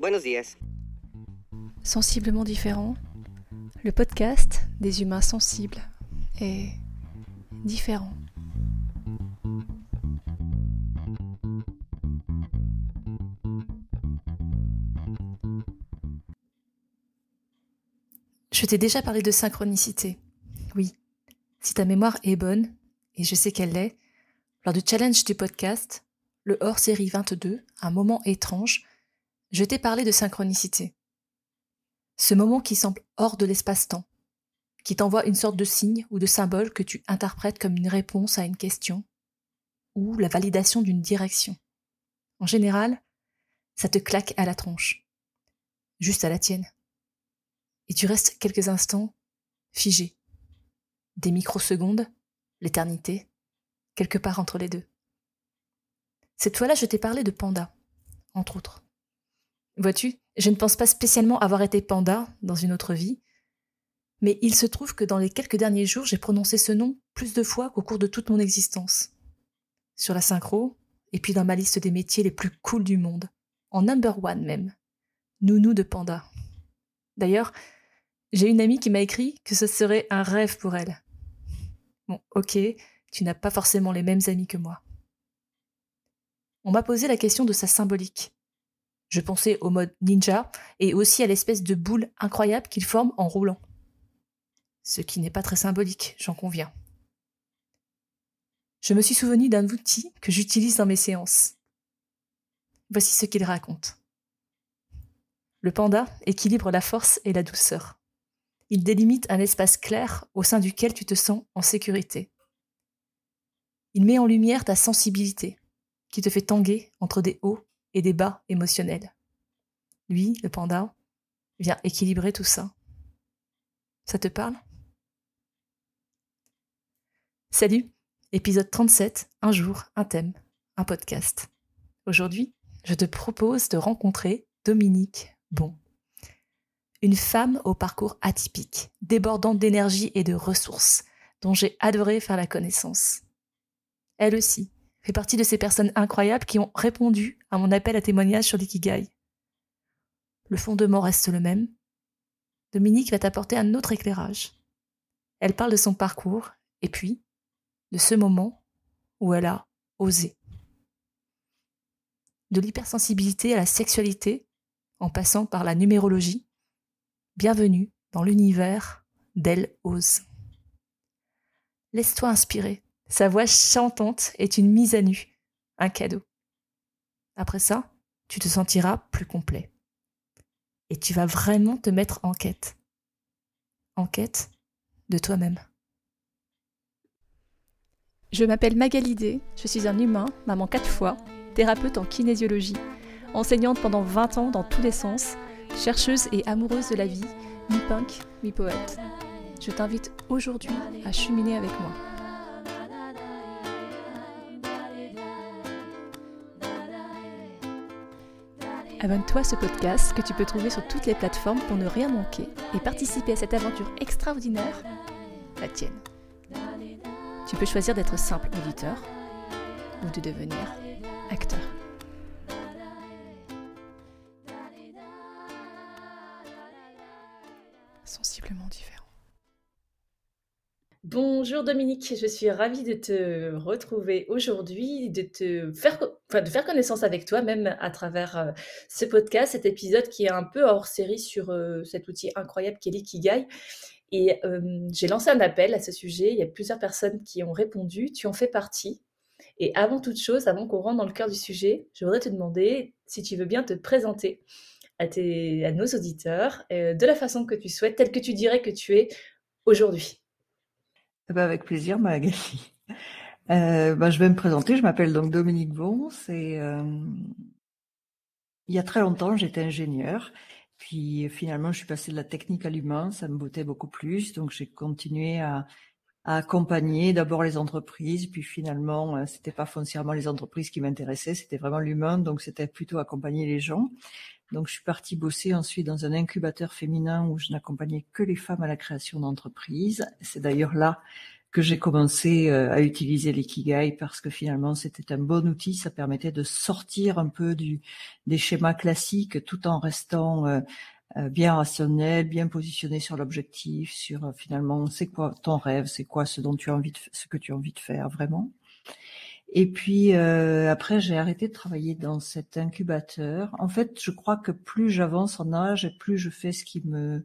Buenos días. Sensiblement différent, le podcast des humains sensibles est différent. Je t'ai déjà parlé de synchronicité. Oui, si ta mémoire est bonne, et je sais qu'elle l'est, lors du challenge du podcast, le hors-série 22, un moment étrange, je t'ai parlé de synchronicité. Ce moment qui semble hors de l'espace-temps, qui t'envoie une sorte de signe ou de symbole que tu interprètes comme une réponse à une question, ou la validation d'une direction. En général, ça te claque à la tronche, juste à la tienne et tu restes quelques instants figé. Des microsecondes, l'éternité, quelque part entre les deux. Cette fois-là, je t'ai parlé de panda, entre autres. Vois-tu, je ne pense pas spécialement avoir été panda dans une autre vie, mais il se trouve que dans les quelques derniers jours, j'ai prononcé ce nom plus de fois qu'au cours de toute mon existence. Sur la synchro, et puis dans ma liste des métiers les plus cools du monde, en number one même. Nounou de panda. D'ailleurs, j'ai une amie qui m'a écrit que ce serait un rêve pour elle. Bon, ok, tu n'as pas forcément les mêmes amis que moi. On m'a posé la question de sa symbolique. Je pensais au mode ninja et aussi à l'espèce de boule incroyable qu'il forme en roulant. Ce qui n'est pas très symbolique, j'en conviens. Je me suis souvenu d'un outil que j'utilise dans mes séances. Voici ce qu'il raconte. Le panda équilibre la force et la douceur. Il délimite un espace clair au sein duquel tu te sens en sécurité. Il met en lumière ta sensibilité, qui te fait tanguer entre des hauts et des bas émotionnels. Lui, le panda, vient équilibrer tout ça. Ça te parle? Salut, épisode 37, un jour, un thème, un podcast. Aujourd'hui, je te propose de rencontrer Dominique Bon. Une femme au parcours atypique, débordante d'énergie et de ressources, dont j'ai adoré faire la connaissance. Elle aussi fait partie de ces personnes incroyables qui ont répondu à mon appel à témoignage sur l'ikigai. Le fondement reste le même. Dominique va t'apporter un autre éclairage. Elle parle de son parcours et puis de ce moment où elle a osé. De l'hypersensibilité à la sexualité, en passant par la numérologie, Bienvenue dans l'univers d'Elle Ose. Laisse-toi inspirer. Sa voix chantante est une mise à nu, un cadeau. Après ça, tu te sentiras plus complet. Et tu vas vraiment te mettre en quête. En quête de toi-même. Je m'appelle Magalidé, je suis un humain, maman quatre fois, thérapeute en kinésiologie, enseignante pendant 20 ans dans tous les sens, Chercheuse et amoureuse de la vie, mi-punk, mi-poète, je t'invite aujourd'hui à cheminer avec moi. Abonne-toi à ce podcast que tu peux trouver sur toutes les plateformes pour ne rien manquer et participer à cette aventure extraordinaire, la tienne. Tu peux choisir d'être simple auditeur ou de devenir acteur. Bonjour Dominique, je suis ravie de te retrouver aujourd'hui, de te faire, de faire connaissance avec toi, même à travers euh, ce podcast, cet épisode qui est un peu hors série sur euh, cet outil incroyable qu'est l'ikigai. Et j'ai lancé un appel à ce sujet. Il y a plusieurs personnes qui ont répondu. Tu en fais partie. Et avant toute chose, avant qu'on rentre dans le cœur du sujet, je voudrais te demander si tu veux bien te présenter à, tes, à nos auditeurs euh, de la façon que tu souhaites, telle que tu dirais que tu es aujourd'hui. Eh ben avec plaisir, Magali. Euh, ben je vais me présenter. Je m'appelle donc Dominique Bons et euh, il y a très longtemps, j'étais ingénieur. Puis finalement, je suis passée de la technique à l'humain. Ça me bottait beaucoup plus. Donc j'ai continué à, à accompagner d'abord les entreprises, puis finalement, euh, c'était pas foncièrement les entreprises qui m'intéressaient, c'était vraiment l'humain, donc c'était plutôt accompagner les gens. Donc, je suis partie bosser ensuite dans un incubateur féminin où je n'accompagnais que les femmes à la création d'entreprises. C'est d'ailleurs là que j'ai commencé à utiliser l'ikigai parce que finalement c'était un bon outil, ça permettait de sortir un peu des schémas classiques tout en restant bien rationnel, bien positionné sur l'objectif, sur finalement c'est quoi ton rêve, c'est quoi ce dont tu as envie ce que tu as envie de faire vraiment. Et puis euh, après, j'ai arrêté de travailler dans cet incubateur. En fait, je crois que plus j'avance en âge plus je fais ce qui me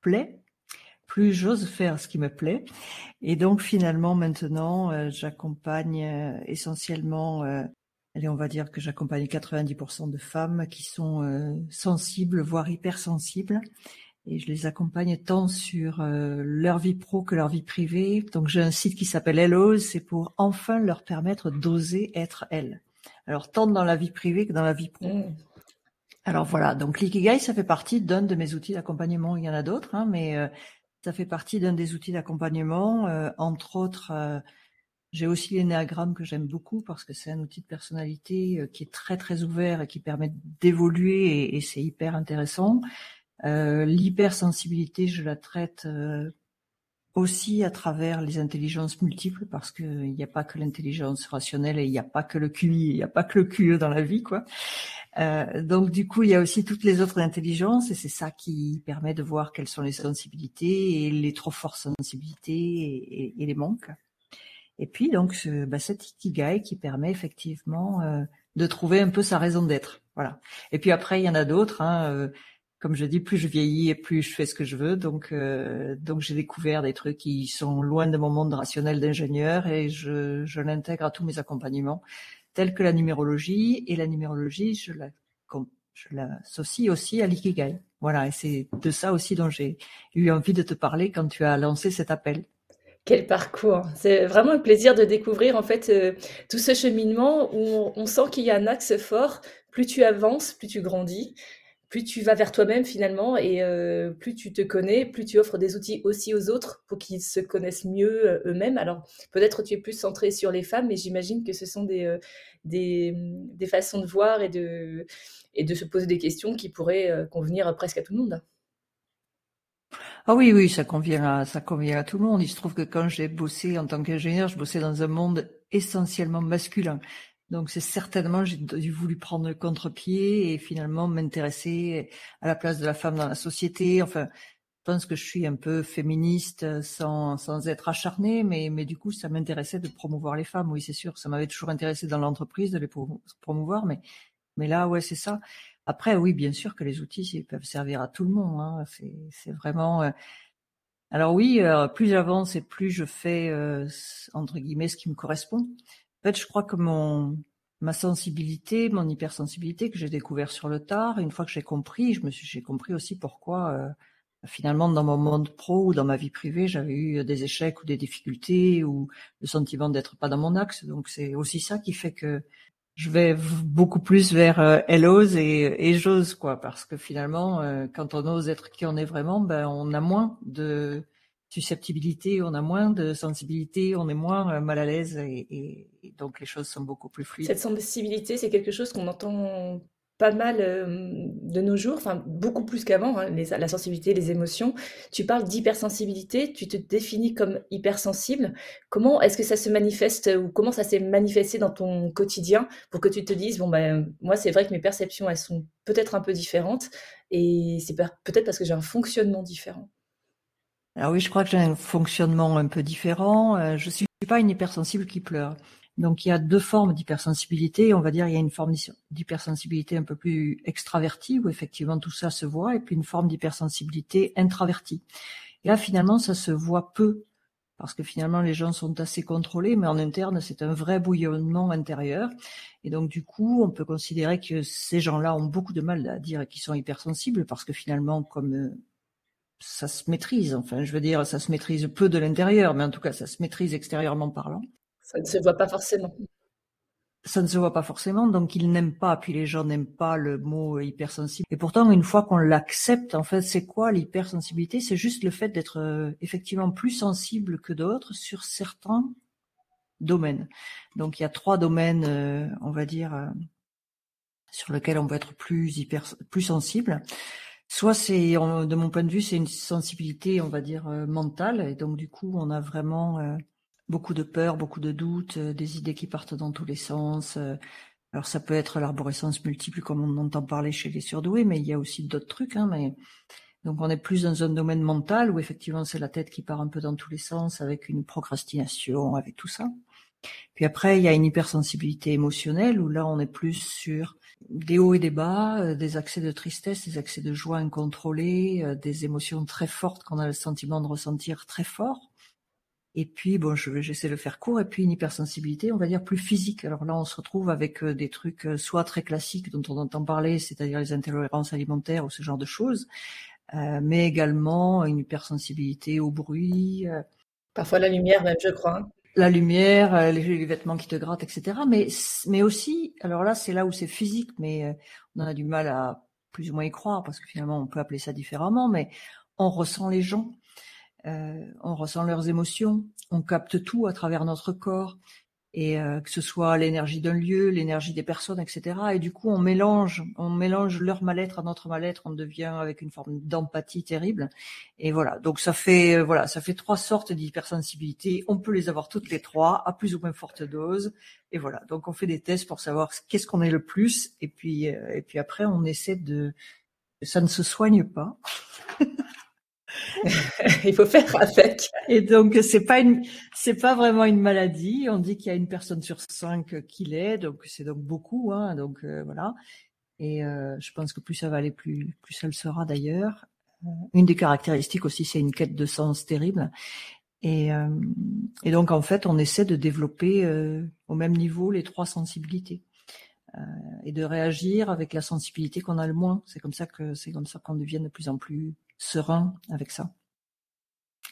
plaît, plus j'ose faire ce qui me plaît. Et donc finalement, maintenant, euh, j'accompagne euh, essentiellement, allez, on va dire que j'accompagne 90% de femmes qui sont sensibles, voire hypersensibles et je les accompagne tant sur euh, leur vie pro que leur vie privée. Donc j'ai un site qui s'appelle Hello, c'est pour enfin leur permettre d'oser être elles. Alors tant dans la vie privée que dans la vie pro. Mmh. Alors voilà, donc l'ikigai, ça fait partie d'un de mes outils d'accompagnement. Il y en a d'autres, hein, mais euh, ça fait partie d'un des outils d'accompagnement. Euh, entre autres, j'ai aussi l'énéagramme que j'aime beaucoup parce que c'est un outil de personnalité qui est très très ouvert et qui permet d'évoluer et c'est hyper intéressant. Euh, l'hypersensibilité, je la traite euh, aussi à travers les intelligences multiples parce qu'il n'y a pas que l'intelligence rationnelle et il n'y a pas que le QI, il n'y a pas que le QE dans la vie, quoi. Euh, donc du coup, il y a aussi toutes les autres intelligences et c'est ça qui permet de voir quelles sont les sensibilités et les trop fortes sensibilités et, les manques. Et puis donc ce, bah, cet qui permet effectivement euh, de trouver un peu sa raison d'être. Voilà. Et puis après, il y en a d'autres. Hein, comme je dis, plus je vieillis et plus je fais ce que je veux. Donc, euh, donc j'ai découvert des trucs qui sont loin de mon monde rationnel d'ingénieur et je, je l'intègre à tous mes accompagnements, tels que la numérologie. Et la numérologie, je la, je l'associe aussi à l'ikigai. Voilà, et c'est de ça aussi dont j'ai eu envie de te parler quand tu as lancé cet appel. Quel parcours C'est vraiment un plaisir de découvrir en fait euh, tout ce cheminement où on sent qu'il y a un axe fort. Plus tu avances, plus tu grandis plus tu vas vers toi-même finalement et euh, plus tu te connais, plus tu offres des outils aussi aux autres pour qu'ils se connaissent mieux euh, eux-mêmes. Alors peut-être tu es plus centré sur les femmes, mais j'imagine que ce sont des, euh, des, des, façons de voir et de, et de se poser des questions qui pourraient convenir presque à tout le monde. Ah oui, oui, ça convient à, ça convient à tout le monde. Il se trouve que quand j'ai bossé en tant qu'ingénieur, je bossais dans un monde essentiellement masculin. Donc c'est certainement j'ai voulu prendre le contre-pied et finalement m'intéresser à la place de la femme dans la société. Enfin, je pense que je suis un peu féministe sans, sans être acharnée, mais, mais du coup ça m'intéressait de promouvoir les femmes. Oui, c'est sûr, ça m'avait toujours intéressé dans l'entreprise de les promouvoir, mais mais là ouais c'est ça. Après oui, bien sûr que les outils ils peuvent servir à tout le monde. Hein. C'est vraiment euh, alors oui, euh, plus j'avance et plus je fais euh, entre guillemets ce qui me correspond. Fait, je crois que mon ma sensibilité, mon hypersensibilité que j'ai découvert sur le tard, une fois que j'ai compris, je me suis j'ai compris aussi pourquoi euh, finalement dans mon monde pro ou dans ma vie privée, j'avais eu des échecs ou des difficultés ou le sentiment d'être pas dans mon axe. Donc c'est aussi ça qui fait que je vais beaucoup plus vers euh, elle ose et, et j'ose quoi parce que finalement euh, quand on ose être qui on est vraiment, ben on a moins de susceptibilité, on a moins de sensibilité, on est moins euh, mal à l'aise et, donc les choses sont beaucoup plus fluides. Cette sensibilité, c'est quelque chose qu'on entend pas mal euh, de nos jours, enfin beaucoup plus qu'avant, hein, la sensibilité, les émotions. Tu parles d'hypersensibilité, tu te définis comme hypersensible. Comment est-ce que ça se manifeste ou comment ça s'est manifesté dans ton quotidien pour que tu te dises, bon ben moi c'est vrai que mes perceptions, elles sont peut-être un peu différentes et c'est peut-être parce que j'ai un fonctionnement différent? Alors oui, je crois que j'ai un fonctionnement un peu différent. Euh, je suis pas une hypersensible qui pleure. Donc il y a deux formes d'hypersensibilité. On va dire il y a une forme d'hypersensibilité un peu plus extravertie où effectivement tout ça se voit, et puis une forme d'hypersensibilité intravertie. Et là finalement ça se voit peu parce que finalement les gens sont assez contrôlés, mais en interne c'est un vrai bouillonnement intérieur. Et donc du coup on peut considérer que ces gens-là ont beaucoup de mal à dire qu'ils sont hypersensibles parce que finalement comme euh, ça se maîtrise. Enfin, je veux dire, ça se maîtrise peu de l'intérieur, mais en tout cas, ça se maîtrise extérieurement parlant. Ça ne se voit pas forcément. Ça ne se voit pas forcément, donc ils n'aiment pas, puis les gens n'aiment pas le mot hypersensible. Et pourtant, une fois qu'on l'accepte, en fait, c'est quoi l'hypersensibilité? C'est juste le fait d'être euh, effectivement plus sensible que d'autres sur certains domaines. Donc il y a trois domaines, euh, on va dire, euh, sur lesquels on peut être plus hyper, plus sensible. Soit c'est, de mon point de vue, c'est une sensibilité, on va dire, euh, mentale, et donc du coup, on a vraiment, euh, beaucoup de peur, beaucoup de doutes, des idées qui partent dans tous les sens. Alors ça peut être l'arborescence multiple comme on entend parler chez les surdoués, mais il y a aussi d'autres trucs. Hein, donc on est plus dans un domaine mental où effectivement c'est la tête qui part un peu dans tous les sens avec une procrastination, avec tout ça. Puis après il y a une hypersensibilité émotionnelle où là on est plus sur des hauts et des bas, euh, des accès de tristesse, des accès de joie incontrôlés, euh, des émotions très fortes qu'on a le sentiment de ressentir très fort. Et puis, bon, j'essaie de faire court, et puis une hypersensibilité, on va dire, plus physique. Alors là, on se retrouve avec euh, des trucs soit très classiques dont on entend parler, c'est-à-dire les intolérances alimentaires ou ce genre de choses, mais également une hypersensibilité au bruit. Parfois la lumière même, je crois. La lumière, euh, les, vêtements qui te grattent, etc. Mais, mais aussi, alors là, c'est là où c'est physique, mais on a du mal à plus ou moins y croire, parce que finalement, on peut appeler ça différemment, mais on ressent les gens, on ressent leurs émotions, on capte tout à travers notre corps et euh, que ce soit l'énergie d'un lieu, l'énergie des personnes, etc. Et du coup, on mélange, on mélange leur mal-être à notre mal-être, on devient avec une forme d'empathie terrible. Et voilà, donc ça fait euh, voilà, ça fait trois sortes d'hypersensibilité. On peut les avoir toutes les trois à plus ou moins forte dose. Et voilà, donc on fait des tests pour savoir qu'est-ce qu'on est le plus. Et puis euh, et puis après, on essaie de ça ne se soigne pas. Il faut faire avec. Et donc c'est pas une, c'est pas vraiment une maladie. On dit qu'il y a une personne sur cinq qui l'est, donc c'est donc beaucoup, hein, donc euh, voilà. Et euh, je pense que plus ça va aller, plus plus ça le sera d'ailleurs. Euh, une des caractéristiques aussi, c'est une quête de sens terrible. Et, et donc en fait, on essaie de développer au même niveau les trois sensibilités et de réagir avec la sensibilité qu'on a le moins. C'est comme ça que c'est comme ça qu'on devient de plus en plus serein avec ça.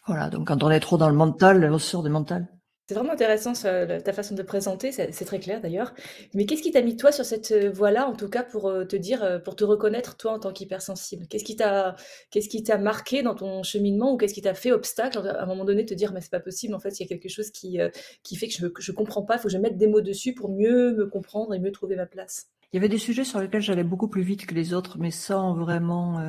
Voilà, donc quand on est trop dans le mental, on sort du mental. C'est vraiment intéressant ta façon de présenter, c'est très clair d'ailleurs. Mais qu'est-ce qui t'a mis toi sur cette euh, voie-là, en tout cas pour euh, te dire, euh, pour te reconnaître toi en tant qu'hypersensible? Qu'est-ce qui t'a, qu'est-ce qui t'a marqué dans ton cheminement ou qu'est-ce qui t'a fait obstacle à un moment donné te dire mais c'est pas possible, en fait il y a quelque chose qui, qui fait que je, je comprends pas, il faut que je mette des mots dessus pour mieux me comprendre et mieux trouver ma place? Il y avait des sujets sur lesquels j'allais beaucoup plus vite que les autres, mais sans vraiment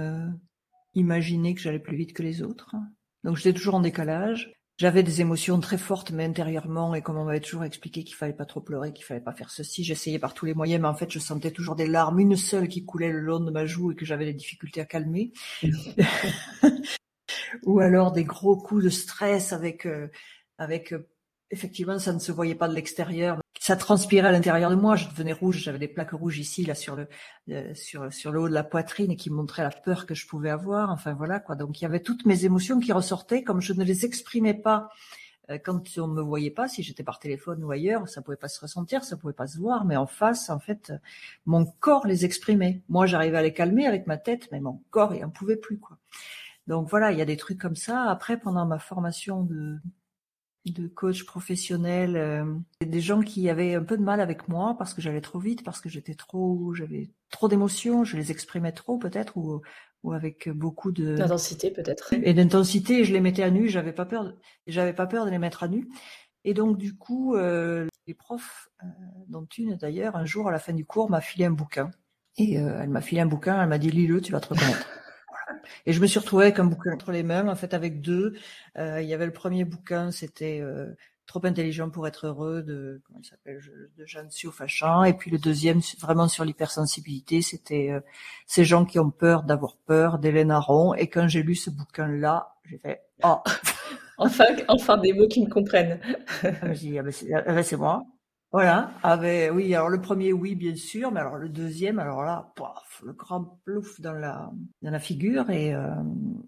imaginer que j'allais plus vite que les autres. Donc j'étais toujours en décalage. J'avais des émotions très fortes, mais intérieurement, et comme on m'avait toujours expliqué qu'il fallait pas trop pleurer, qu'il fallait pas faire ceci, j'essayais par tous les moyens, mais en fait, je sentais toujours des larmes, une seule qui coulait le long de ma joue et que j'avais des difficultés à calmer. Ou alors des gros coups de stress avec, euh, avec, euh, effectivement, ça ne se voyait pas de l'extérieur, ça transpirait à l'intérieur de moi. Je devenais rouge. J'avais des plaques rouges ici, là, sur le, euh, sur, sur le haut de la poitrine et qui montraient la peur que je pouvais avoir. Enfin, voilà, quoi. Donc, il y avait toutes mes émotions qui ressortaient comme je ne les exprimais pas euh, quand on ne me voyait pas, si j'étais par téléphone ou ailleurs, ça pouvait pas se ressentir, ça pouvait pas se voir, mais en face, en fait, mon corps les exprimait. Moi, j'arrivais à les calmer avec ma tête, mais mon corps, il en pouvait plus, quoi. Donc voilà, il y a des trucs comme ça. Après, pendant ma formation de, de coach professionnel, euh, des gens qui avaient un peu de mal avec moi parce que j'allais trop vite, parce que j'étais trop, j'avais trop d'émotions, je les exprimais trop peut-être ou, ou avec beaucoup de d'intensité peut-être et d'intensité. Je les mettais à nu, j'avais pas peur, j'avais pas peur de les mettre à nu. Et donc du coup, euh, les profs, euh, dont une d'ailleurs, un jour à la fin du cours m'a filé un bouquin et elle m'a filé un bouquin, elle m'a dit lis-le, tu vas te reconnaître. Et je me suis retrouvée avec un bouquin entre les mains, en fait, avec deux. Euh, il y avait le premier bouquin, c'était euh, Trop intelligent pour être heureux de comment il s'appelle de Jeanne Fachin. Et puis le deuxième, vraiment sur l'hypersensibilité, c'était euh, ces gens qui ont peur d'avoir peur d'Hélène Aron. Et quand j'ai lu ce bouquin-là, j'ai fait oh. enfin, enfin des mots qui me comprennent. ah, dit, ah, ben, ah ben, c'est moi. Voilà, avait oui, alors le premier oui bien sûr, mais alors le deuxième, alors là, paf, le grand plouf dans la dans la figure et euh,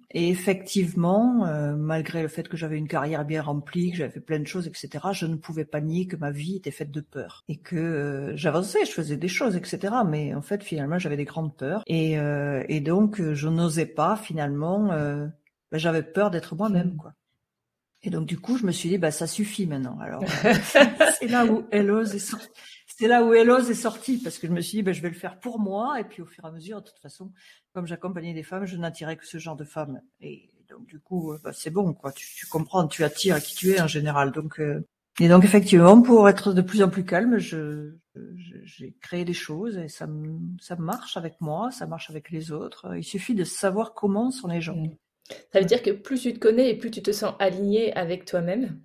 et effectivement, euh, malgré le fait que j'avais une carrière bien remplie, que j'avais fait plein de choses, etc., je ne pouvais pas nier que ma vie était faite de peur et que euh, j'avançais, je faisais des choses, etc., mais en fait finalement j'avais des grandes peurs et et donc je n'osais pas finalement, ben, j'avais peur d'être moi-même mmh. quoi. Et donc du coup, je me suis dit, bah ça suffit maintenant. Alors c'est là où Elos est sorti. C'est là où Elos est sorti parce que je me suis dit, bah, je vais le faire pour moi. Et puis au fur et à mesure, de toute façon, comme j'accompagnais des femmes, je n'attirais que ce genre de femmes. Et donc du coup, bah, c'est bon, quoi. Tu, comprends, tu attires qui tu es en général. Donc euh, et donc effectivement, pour être de plus en plus calme, je, j'ai créé des choses et ça, ça marche avec moi, ça marche avec les autres. Il suffit de savoir comment sont les gens. Ça veut dire que plus tu te connais et plus tu te sens aligné avec toi-même.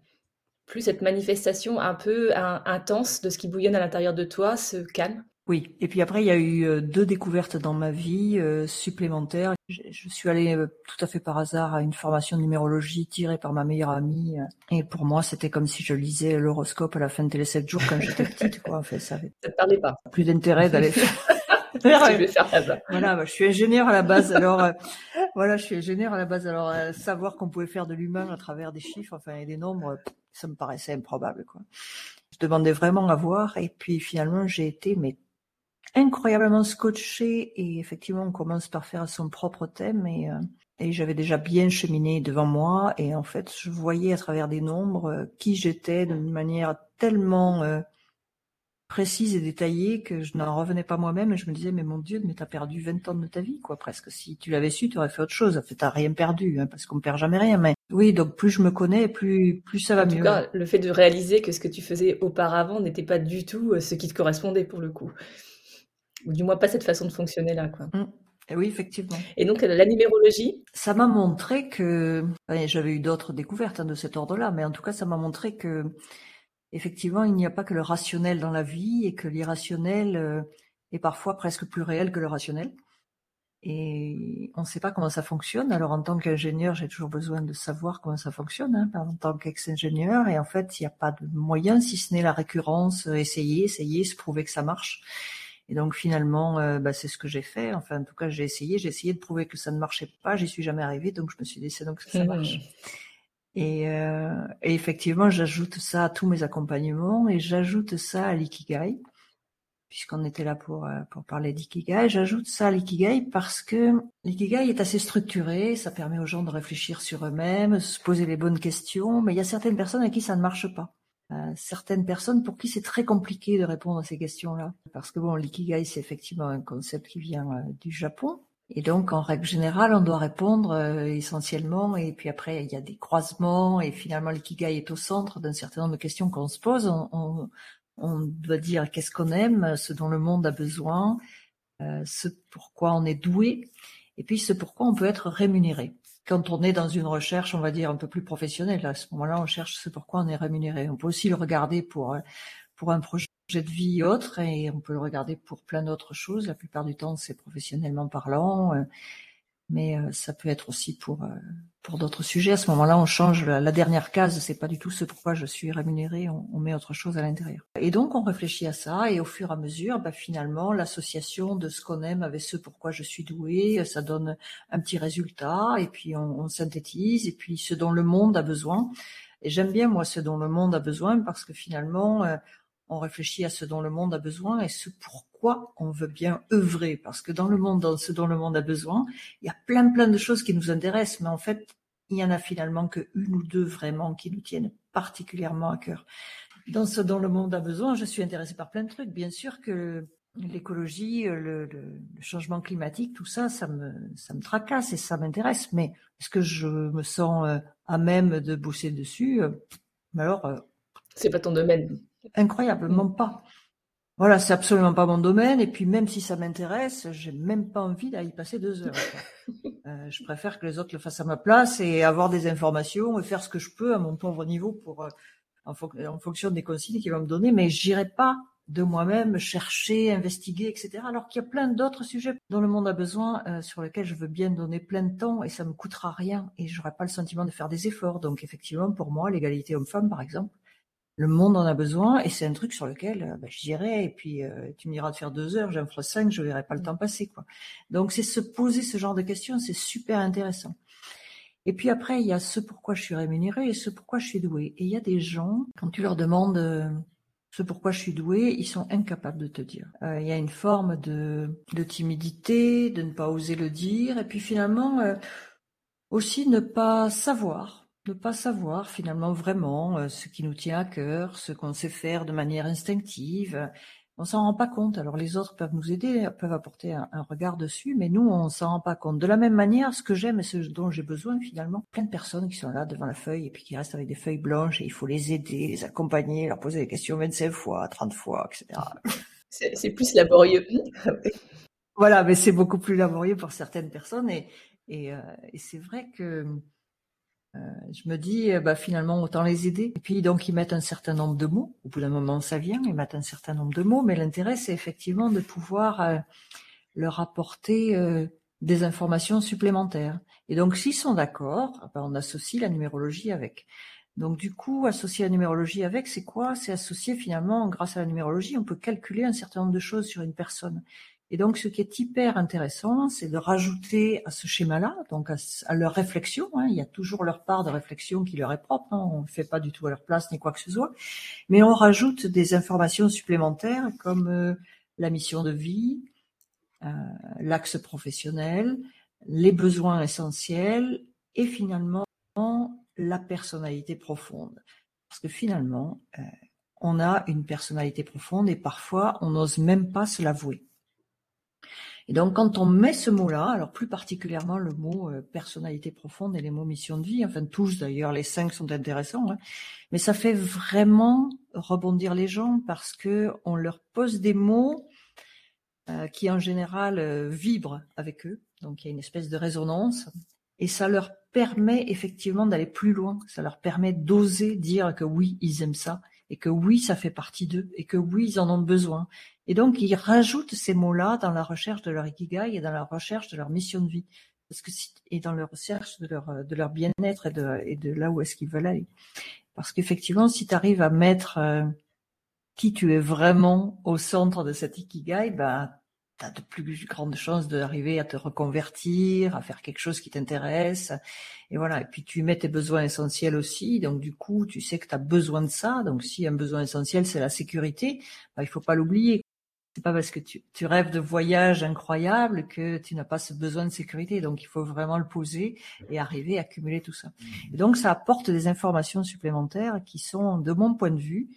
plus cette manifestation un peu intense de ce qui bouillonne à l'intérieur de toi se calme. Oui, et puis après, il y a eu euh, deux découvertes dans ma vie euh, supplémentaires. Je, suis allée euh, tout à fait par hasard à une formation de numérologie tirée par ma meilleure amie. et pour moi, c'était comme si je lisais l'horoscope à la fin de Télé 7 jours quand j'étais petite. Quoi. En fait, ça ne parlait pas. Plus d'intérêt d'aller faire. je vais faire ça. Voilà, je suis ingénieur à la base. Alors, voilà, je suis ingénieur à la base. Alors, savoir qu'on pouvait faire de l'humain à travers des chiffres, enfin, et des nombres, ça me paraissait improbable. Quoi. Je demandais vraiment à voir. Et puis finalement, j'ai été mais incroyablement scotché et effectivement on commence par faire son propre thème et, euh, et j'avais déjà bien cheminé devant moi et en fait je voyais à travers des nombres euh, qui j'étais d'une manière tellement euh, précise et détaillée que je n'en revenais pas moi-même et je me disais mais mon Dieu mais t'as perdu 20 ans de ta vie quoi presque si tu l'avais su tu aurais fait autre chose en fait t'as rien perdu hein, parce qu'on perd jamais rien mais oui donc plus je me connais plus plus ça va en mieux. tout cas le fait de réaliser que ce que tu faisais auparavant n'était pas du tout ce qui te correspondait pour le coup ou du moins pas cette façon de fonctionner là. Quoi. Mmh. oui, effectivement. Et donc la numérologie? Ça m'a montré que, j'avais eu d'autres découvertes hein, de cet ordre-là, mais en tout cas ça m'a montré que effectivement il n'y a pas que le rationnel dans la vie et que l'irrationnel euh, est parfois presque plus réel que le rationnel. Et on ne sait pas comment ça fonctionne. Alors en tant qu'ingénieur, j'ai toujours besoin de savoir comment ça fonctionne, hein, en tant qu'ex-ingénieur. Et en fait, il n'y a pas de moyen, si ce n'est la récurrence, essayer, essayer, se prouver que ça marche. Et donc finalement, euh, bah, c'est ce que j'ai fait. Enfin, en tout cas, j'ai essayé. J'ai essayé de prouver que ça ne marchait pas. J'y suis jamais arrivée, donc je me suis dit c'est donc que ça mmh. Et, euh, et, effectivement, j'ajoute ça à tous mes accompagnements et j'ajoute ça à l'ikigai, puisqu'on était là pour euh, pour parler d'ikigai. J'ajoute ça à l'ikigai parce que l'ikigai est assez structuré. Ça permet aux gens de réfléchir sur eux-mêmes, se poser les bonnes questions. Mais il y a certaines personnes à qui ça ne marche pas certaines personnes pour qui c'est très compliqué de répondre à ces questions-là. Parce que bon, l'ikigai, c'est effectivement un concept qui vient euh, du Japon. Et donc, en règle générale, on doit répondre euh, essentiellement, et puis après, il y a des croisements, et finalement, l'ikigai est au centre d'un certain nombre de questions qu'on se pose. On, on, doit dire qu'est-ce qu'on aime, ce dont le monde a besoin, euh, ce pourquoi on est doué, et puis ce pourquoi on peut être rémunéré quand on est dans une recherche, on va dire, un peu plus professionnelle, à ce moment-là, on cherche ce pourquoi on est rémunéré. On peut aussi le regarder pour, euh, pour un projet de vie autre et on peut le regarder pour plein d'autres choses. La plupart du temps, c'est professionnellement parlant. Euh, mais euh, ça peut être aussi pour euh, pour d'autres sujets. À ce moment-là, on change la, dernière case. C'est pas du tout ce pourquoi je suis rémunéré. On, met autre chose à l'intérieur. Et donc, on réfléchit à ça. Et au fur et à mesure, bah, finalement, l'association de ce qu'on aime avec ce pourquoi je suis doué, ça donne un petit résultat. Et puis, on, on synthétise. Et puis, ce dont le monde a besoin. Et j'aime bien moi ce dont le monde a besoin parce que finalement, on réfléchit à ce dont le monde a besoin et ce pourquoi on veut bien œuvrer. Parce que dans le monde, dans ce dont le monde a besoin, il y a plein plein de choses qui nous intéressent, mais en fait, il y en a finalement que une ou deux vraiment qui nous tiennent particulièrement à cœur. Dans ce dont le monde a besoin, je suis intéressée par plein de trucs. Bien sûr que l'écologie, le, changement climatique, tout ça, ça me, ça me tracasse et ça m'intéresse. Mais est-ce que je me sens euh, à même de bosser dessus? Euh, Alors, euh, c'est pas ton domaine. Incroyablement mm. pas. Voilà, c'est absolument pas mon domaine. Et puis même si ça m'intéresse, j'ai même pas envie d'y passer deux heures. euh, je préfère que les autres le fassent à ma place et avoir des informations et faire ce que je peux à mon pauvre niveau pour euh, en, fonction des consignes qu'ils vont me donner. Mais j'irai pas de moi-même chercher, investiguer, etc. Alors qu'il y a plein d'autres sujets dont le monde a besoin, euh, sur lesquels je veux bien donner plein de temps et ça me coûtera rien et j'aurai pas le sentiment de faire des efforts. Donc effectivement, pour moi, l'égalité homme-femme, par exemple, le monde en a besoin et c'est un truc sur lequel euh, bah, j'irai et puis euh, tu me diras de faire deux heures, j'en ferai cinq, je verrai pas le temps passer quoi. Donc c'est se poser ce genre de questions, c'est super intéressant. Et puis après il y a ce pourquoi je suis rémunéré et ce pourquoi je suis doué. Et il y a des gens quand tu leur demandes euh, ce pourquoi je suis doué, ils sont incapables de te dire. il y a une forme de, de timidité, de ne pas oser le dire et puis finalement aussi ne pas savoir ne pas savoir finalement vraiment euh, ce qui nous tient à cœur, ce qu'on sait faire de manière instinctive. On s'en rend pas compte. Alors les autres peuvent nous aider, peuvent apporter un, regard dessus, mais nous on s'en rend pas compte. De la même manière, ce que j'aime et ce dont j'ai besoin finalement, plein de personnes qui sont là devant la feuille et puis qui restent avec des feuilles blanches et il faut les aider, les accompagner, leur poser des questions 25 fois, 30 fois, etc. C'est plus laborieux. voilà, mais c'est beaucoup plus laborieux pour certaines personnes et, et, euh, et c'est vrai que je me dis, bah, finalement, autant les aider. Et puis, donc, ils mettent un certain nombre de mots. Au bout d'un moment, ça vient, ils mettent un certain nombre de mots. Mais l'intérêt, c'est effectivement de pouvoir leur apporter des informations supplémentaires. Et donc, s'ils sont d'accord, ben, on associe la numérologie avec. Donc, du coup, associer la numérologie avec, c'est quoi? C'est associer finalement, grâce à la numérologie, on peut calculer un certain nombre de choses sur une personne. Et donc, ce qui est hyper intéressant, c'est de rajouter à ce schéma-là, donc à, leur réflexion, hein, il y a toujours leur part de réflexion qui leur est propre, hein, on ne fait pas du tout à leur place ni quoi que ce soit, mais on rajoute des informations supplémentaires comme euh, la mission de vie, euh, l'axe professionnel, les besoins essentiels et finalement la personnalité profonde. Parce que finalement, euh, on a une personnalité profonde et parfois on n'ose même pas se l'avouer. Et donc quand on met ce mot-là, alors plus particulièrement le mot euh, personnalité profonde et les mots mission de vie, enfin tous d'ailleurs, les cinq sont intéressants, hein, mais ça fait vraiment rebondir les gens parce que on leur pose des mots euh, qui en général euh, vibrent avec eux. Donc il y a une espèce de résonance et ça leur permet effectivement d'aller plus loin. Ça leur permet d'oser dire que oui, ils aiment ça et que oui, ça fait partie d'eux et que oui, ils en ont besoin. Et donc ils rajoutent ces mots-là dans la recherche de leur ikigai et dans la recherche de leur mission de vie. Parce que et dans leur recherche de leur, de leur bien-être et de, et de là où est-ce qu'ils veulent aller. Parce qu'effectivement, si tu arrives à mettre euh, qui tu es vraiment au centre de cet ikigai, bah, tu as de plus grandes chances d'arriver à te reconvertir, à faire quelque chose qui t'intéresse. Et voilà. Et puis tu mets tes besoins essentiels aussi. Donc du coup, tu sais que tu as besoin de ça. Donc si un besoin essentiel, c'est la sécurité, bah, il faut pas l'oublier. C'est pas parce que tu, tu rêves de voyages incroyables que tu n'as pas ce besoin de sécurité. Donc il faut vraiment le poser et arriver à accumuler tout ça. Et donc ça apporte des informations supplémentaires qui sont, de mon point de vue,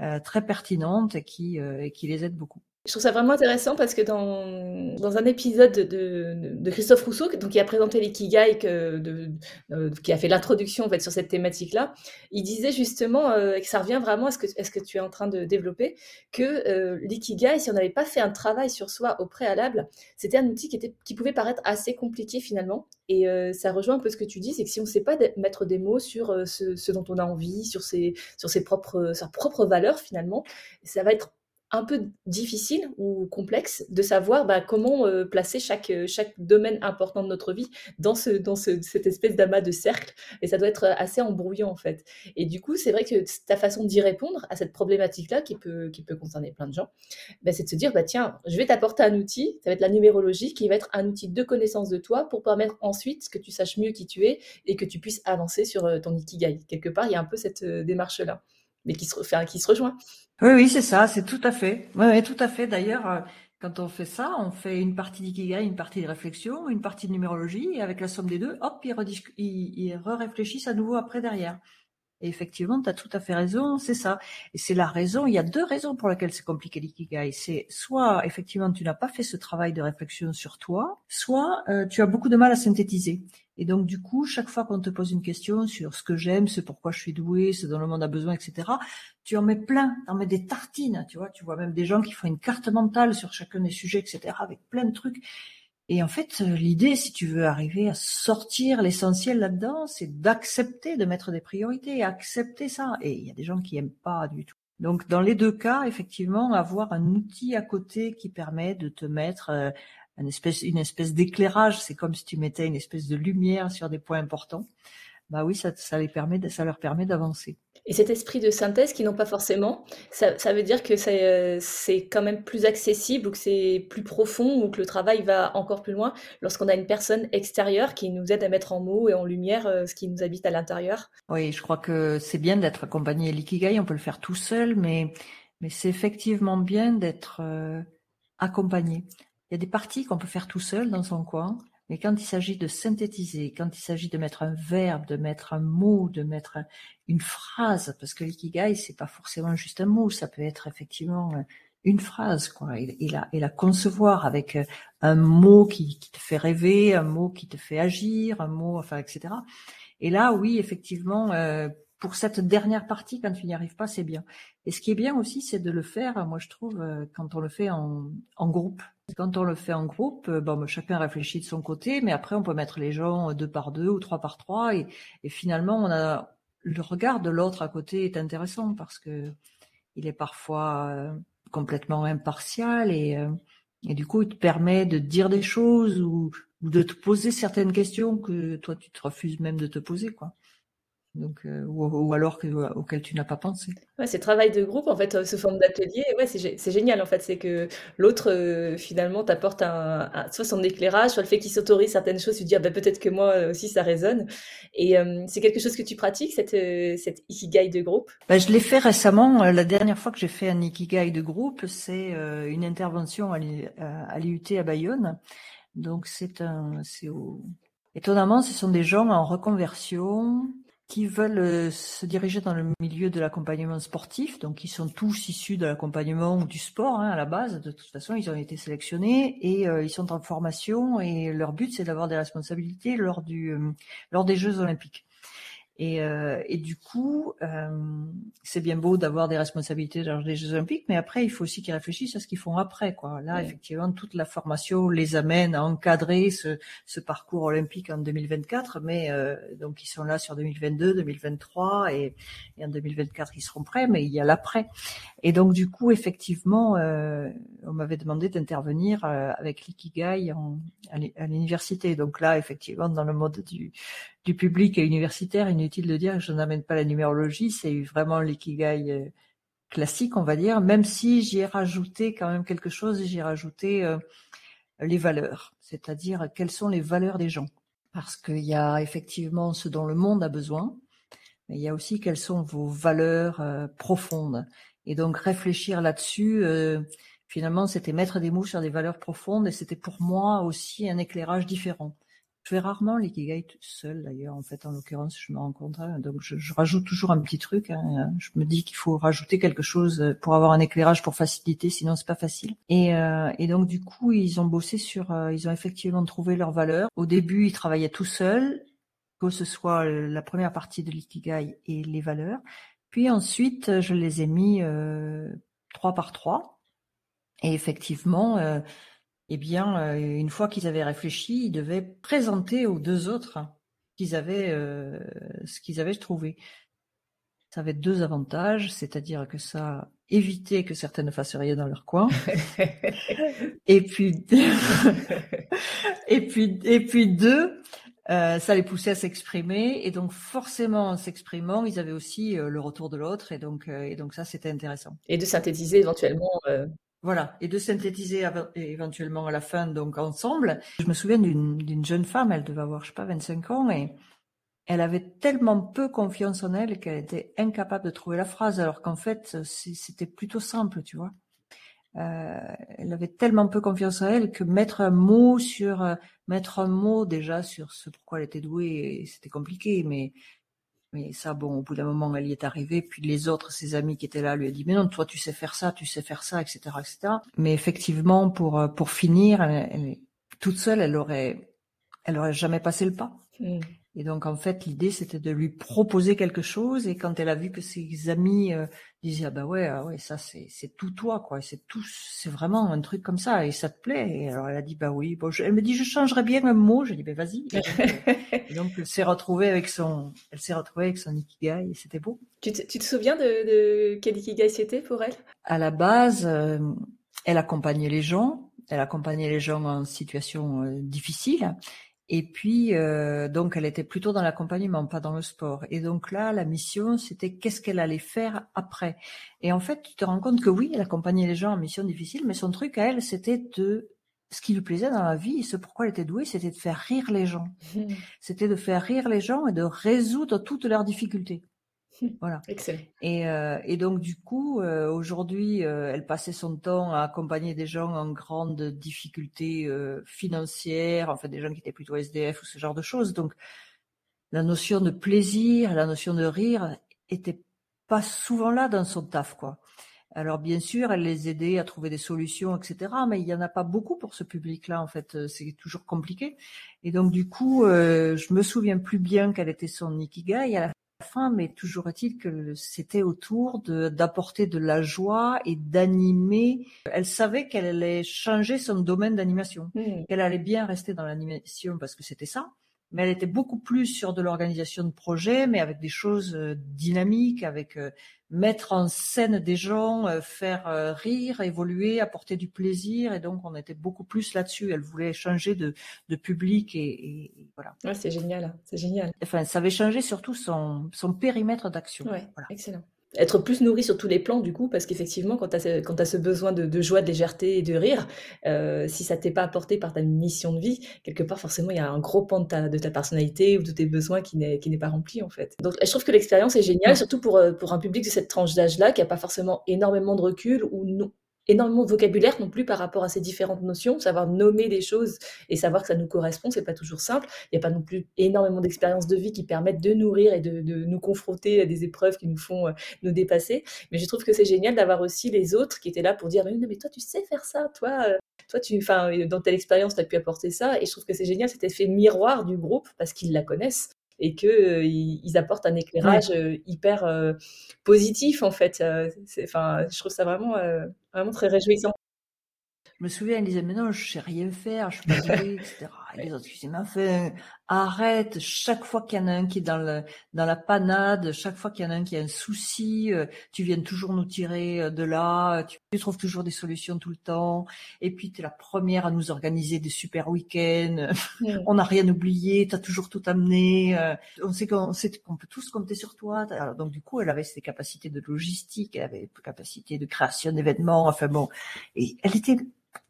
euh, très pertinentes et qui, euh, et qui les aident beaucoup. Je trouve ça vraiment intéressant parce que dans, un épisode de, Christophe Rousseau, donc, qui a présenté l'ikigai, de, euh, qui a fait l'introduction en fait, sur cette thématique-là, il disait justement, euh, et que ça revient vraiment à ce que, que tu es en train de développer, que euh, l'ikigai, si on n'avait pas fait un travail sur soi au préalable, c'était un outil qui, pouvait paraître assez compliqué finalement. Et ça rejoint un peu ce que tu dis, c'est que si on ne sait pas mettre des mots sur ce, dont on a envie, sur ses, sur ses propres, sa propre valeur finalement, ça va être un peu difficile ou complexe de savoir bah, comment euh, placer chaque, euh, chaque domaine important de notre vie dans, ce, dans cette espèce d'amas de cercle. Et ça doit être assez embrouillant en fait. Et du coup, c'est vrai que ta façon d'y répondre à cette problématique-là, qui peut, qui peut concerner plein de gens, bah, c'est de se dire, bah, tiens, je vais t'apporter un outil, ça va être la numérologie, qui va être un outil de connaissance de toi pour permettre ensuite que tu saches mieux qui tu es et que tu puisses avancer sur euh, ton ikigai. Quelque part, il y a un peu cette démarche-là mais qui se, enfin, qui se rejoint. Oui, oui, c'est ça, c'est tout à fait. Oui, oui tout à fait. D'ailleurs, euh, quand on fait ça, on fait une partie d'ikigai, une partie de réflexion, une partie de numérologie, et avec la somme des deux, hop, ils, ils, ils réfléchissent à nouveau après derrière. Et effectivement, tu as tout à fait raison, c'est ça. Et c'est la raison, il y a deux raisons pour lesquelles c'est compliqué l'ikigai. C'est soit, effectivement, tu n'as pas fait ce travail de réflexion sur toi, soit euh, tu as beaucoup de mal à synthétiser. Et donc, du coup, chaque fois qu'on te pose une question sur ce que j'aime, ce pourquoi je suis doué, ce dont le monde a besoin, etc., tu en mets plein, tu en mets des tartines, tu vois, tu vois même des gens qui font une carte mentale sur chacun des sujets, etc., avec plein de trucs. Et en fait, l'idée, si tu veux arriver à sortir l'essentiel là-dedans, c'est d'accepter de mettre des priorités, accepter ça. Et il y a des gens qui aiment pas du tout. Donc, dans les deux cas, effectivement, avoir un outil à côté qui permet de te mettre euh, une espèce, d'éclairage, c'est comme si tu mettais une espèce de lumière sur des points importants. Bah oui, les permet, ça leur permet d'avancer. Et cet esprit de synthèse qu'ils n'ont pas forcément, ça, veut dire que euh, c'est quand même plus accessible ou que c'est plus profond ou que le travail va encore plus loin lorsqu'on a une personne extérieure qui nous aide à mettre en mots et en lumière euh, ce qui nous habite à l'intérieur. Oui, je crois que c'est bien d'être accompagné. L'ikigai, on peut le faire tout seul, mais, mais c'est effectivement bien d'être euh, accompagné. Il y a des parties qu'on peut faire tout seul dans son coin, mais quand il s'agit de synthétiser, quand il s'agit de mettre un verbe, de mettre un mot, de mettre une phrase, parce que l'ikigai, c'est pas forcément juste un mot, ça peut être effectivement euh, une phrase, quoi. Et, la, et la concevoir avec euh, un mot qui, te fait rêver, un mot qui te fait agir, un mot, enfin, etc. Et là, oui, effectivement, euh, pour cette dernière partie, quand tu n'y arrives pas, c'est bien. Et ce qui est bien aussi, c'est de le faire, moi je trouve, quand on le fait en, en groupe Quand on le fait en groupe, bon, chacun réfléchit de son côté, mais après on peut mettre les gens deux par deux ou trois par trois, et, finalement on a le regard de l'autre à côté est intéressant parce que il est parfois euh, complètement impartial et, euh, et du coup il te permet de dire des choses ou, ou de te poser certaines questions que toi tu te refuses même de te poser quoi donc euh, ou, alors que, auquel tu n'as pas pensé. Ouais, c'est travail de groupe en fait euh, sous forme d'atelier. Ouais, c'est génial en fait, c'est que l'autre euh, finalement t'apporte un, soit son éclairage, soit le fait qu'il s'autorise certaines choses, tu te dis ah, bah, peut-être que moi aussi ça résonne. Et c'est quelque chose que tu pratiques cette cette ikigai de groupe? Bah, je l'ai fait récemment. La dernière fois que j'ai fait un ikigai de groupe, c'est une intervention à l'IUT à Bayonne. Donc c'est un, c'est étonnamment, ce sont des gens en reconversion qui veulent euh, se diriger dans le milieu de l'accompagnement sportif, donc ils sont tous issus de l'accompagnement du sport hein, à la base. De toute façon, ils ont été sélectionnés et euh, ils sont en formation et leur but c'est d'avoir des responsabilités lors du euh, lors des Jeux olympiques. Et, euh, et, du coup, euh, c'est bien beau d'avoir des responsabilités dans les Jeux Olympiques, mais après, il faut aussi qu'ils réfléchissent à ce qu'ils font après. Quoi. Là, effectivement, toute la formation les amène à encadrer ce, ce parcours olympique en 2024, mais euh, donc ils sont là sur 2022, 2023, et, et, en 2024, ils seront prêts, mais il y a l'après. Et donc, du coup, effectivement, euh, on m'avait demandé d'intervenir euh, avec l'Ikigai à l'université. Donc là, effectivement, dans le mode du du public et universitaire, inutile de dire que je n'amène pas la numérologie, c'est vraiment l'ikigai euh, classique, on va dire, même si j'y ai rajouté quand même quelque chose, j'y ai rajouté euh, les valeurs, c'est-à-dire quelles sont les valeurs des gens. Parce qu'il y a effectivement ce dont le monde a besoin, mais il y a aussi quelles sont vos valeurs euh, profondes. Et donc réfléchir là-dessus, finalement, c'était mettre des mots sur des valeurs profondes et c'était pour moi aussi un éclairage différent. Je fais rarement l'ikigai seul d'ailleurs. En fait, en l'occurrence, je me rends compte. Hein. donc, je, rajoute toujours un petit truc. Hein. Je me dis qu'il faut rajouter quelque chose pour avoir un éclairage pour faciliter, sinon c'est pas facile. Et, euh, donc, du coup, ils ont bossé sur. Euh, ils ont effectivement trouvé leurs valeurs. Au début, ils travaillaient tout seuls, que ce soit la première partie de l'ikigai et les valeurs. Puis ensuite, je les ai mis euh, trois par trois. Et effectivement. Eh bien, euh, une fois qu'ils avaient réfléchi, ils devaient présenter aux deux autres qu'ils avaient, euh, ce qu'ils avaient trouvé. Ça avait deux avantages, c'est-à-dire que ça évitait que certains ne fassent rien dans leur coin. et puis, et puis, et puis deux, euh, ça les poussait à s'exprimer et donc forcément en s'exprimant, ils avaient aussi le retour de l'autre et donc et donc ça c'était intéressant. Et de synthétiser éventuellement voilà, et de synthétiser éventuellement à la fin, donc ensemble. Je me souviens d'une jeune femme, elle devait avoir, je sais pas, 25 ans, et elle avait tellement peu confiance en elle qu'elle était incapable de trouver la phrase, alors qu'en fait, c'était plutôt simple, tu vois. Euh, elle avait tellement peu confiance en elle que mettre un mot sur, euh, mettre un mot déjà sur ce pourquoi elle était douée, c'était compliqué, mais mais ça, bon, au bout d'un moment, elle y est arrivée. Puis les autres, ses amis qui étaient là, lui a dit, mais non, toi, tu sais faire ça, tu sais faire ça, etc., etc. Mais effectivement, pour euh, pour finir, elle, toute seule, elle aurait, elle aurait jamais passé le pas. Mmh. Et donc en fait l'idée c'était de lui proposer quelque chose. Et quand elle a vu que ses amis euh, disaient ah bah ouais ah ouais ça c'est c'est tout toi quoi. C'est tout c'est vraiment un truc comme ça. Et ça te plaît. Et alors elle a dit bah oui. Bon elle me dit je changerais bien un mot. Je dis ben vas-y. Et donc elle s'est retrouvée avec son elle s'est retrouvée avec son ikigai. Et c'était beau. Tu te, tu te souviens de, de quel ikigai c'était pour elle? À la base euh, elle accompagnait les gens. Elle accompagnait les gens en situation euh, difficile et puis, euh, donc, elle était plutôt dans l'accompagnement, pas dans le sport. Et donc là, la mission, c'était qu'est-ce qu'elle allait faire après. Et en fait, tu te rends compte que oui, elle accompagnait les gens en mission difficile, mais son truc à elle, c'était de ce qui lui plaisait dans la vie, ce pourquoi elle était douée, c'était de faire rire les gens. C'était de faire rire les gens et de résoudre toutes leurs difficultés. Voilà. Excellent. Et, euh, et donc du coup, euh, aujourd'hui, euh, elle passait son temps à accompagner des gens en grande difficulté financière, enfin des gens qui étaient plutôt SDF ou ce genre de choses. Donc la notion de plaisir, la notion de rire était pas souvent là dans son taf, quoi. Alors bien sûr, elle les aidait à trouver des solutions, etc. Mais il y en a pas beaucoup pour ce public-là, en fait. C'est toujours compliqué. Et donc du coup, je me souviens plus bien quel était son ikigai. À la fin, mais toujours est-il que c'était autour de d'apporter de la joie et d'animer. Elle savait qu'elle allait changer son domaine d'animation, Mmh. qu'elle allait bien rester dans l'animation parce que c'était ça, mais elle était beaucoup plus sur de l'organisation de projet, mais avec des choses euh, dynamiques, avec euh, mettre en scène des gens, euh, faire rire, évoluer, apporter du plaisir, et donc on était beaucoup plus là-dessus. Elle voulait changer de, de public et, et- et voilà. Ouais, c'est génial, c'est génial. Enfin, ça avait changé surtout son, son périmètre d'action. Ouais, Voilà. excellent. Être plus nourri sur tous les plans, du coup, parce qu'effectivement, quand tu as t'as ce besoin de, de joie, de légèreté et de rire, euh, si ça t'est pas apporté par ta mission de vie, quelque part, forcément, il y a un gros pan de ta, de ta personnalité ou de tes besoins qui n'est, pas rempli, en fait. Donc, je trouve que l'expérience est géniale, surtout pour, euh, pour un public de cette tranche d'âge-là, qui a pas forcément énormément de recul ou non, énormément de vocabulaire non plus par rapport à ces différentes notions. Savoir nommer des choses et savoir que ça nous correspond, c'est pas toujours simple. Il n'y a pas non plus énormément d'expériences de vie qui permettent de nourrir et de, de nous confronter à des épreuves qui nous font euh, nous dépasser. Mais je trouve que c'est génial d'avoir aussi les autres qui étaient là pour dire mais, mais toi tu sais faire ça, toi, euh, toi tu, enfin euh, dans telle expérience tu as pu apporter ça. Et je trouve que c'est génial cet effet miroir du groupe parce qu'ils la connaissent et que euh, ils, apportent un éclairage euh, hyper euh, positif en fait. Euh, Enfin, je trouve ça vraiment vraiment très réjouissant. Je me souviens, elle disait, mais non, je sais rien faire, je suis pas douée, etc. Les autres mais enfin, arrête, chaque fois qu'il y en a un qui est dans, le, dans la panade, chaque fois qu'il y en a un qui a un souci, euh, tu viens toujours nous tirer euh, de là, tu, tu trouves toujours des solutions tout le temps, et puis tu es la première à nous organiser des super week-ends, on n'a rien oublié, tu as toujours tout amené, euh, on sait qu'on sait qu'on peut tous compter sur toi. Alors, donc du coup, elle avait ses capacités de logistique, elle avait des capacités de création d'événements, enfin bon, et elle était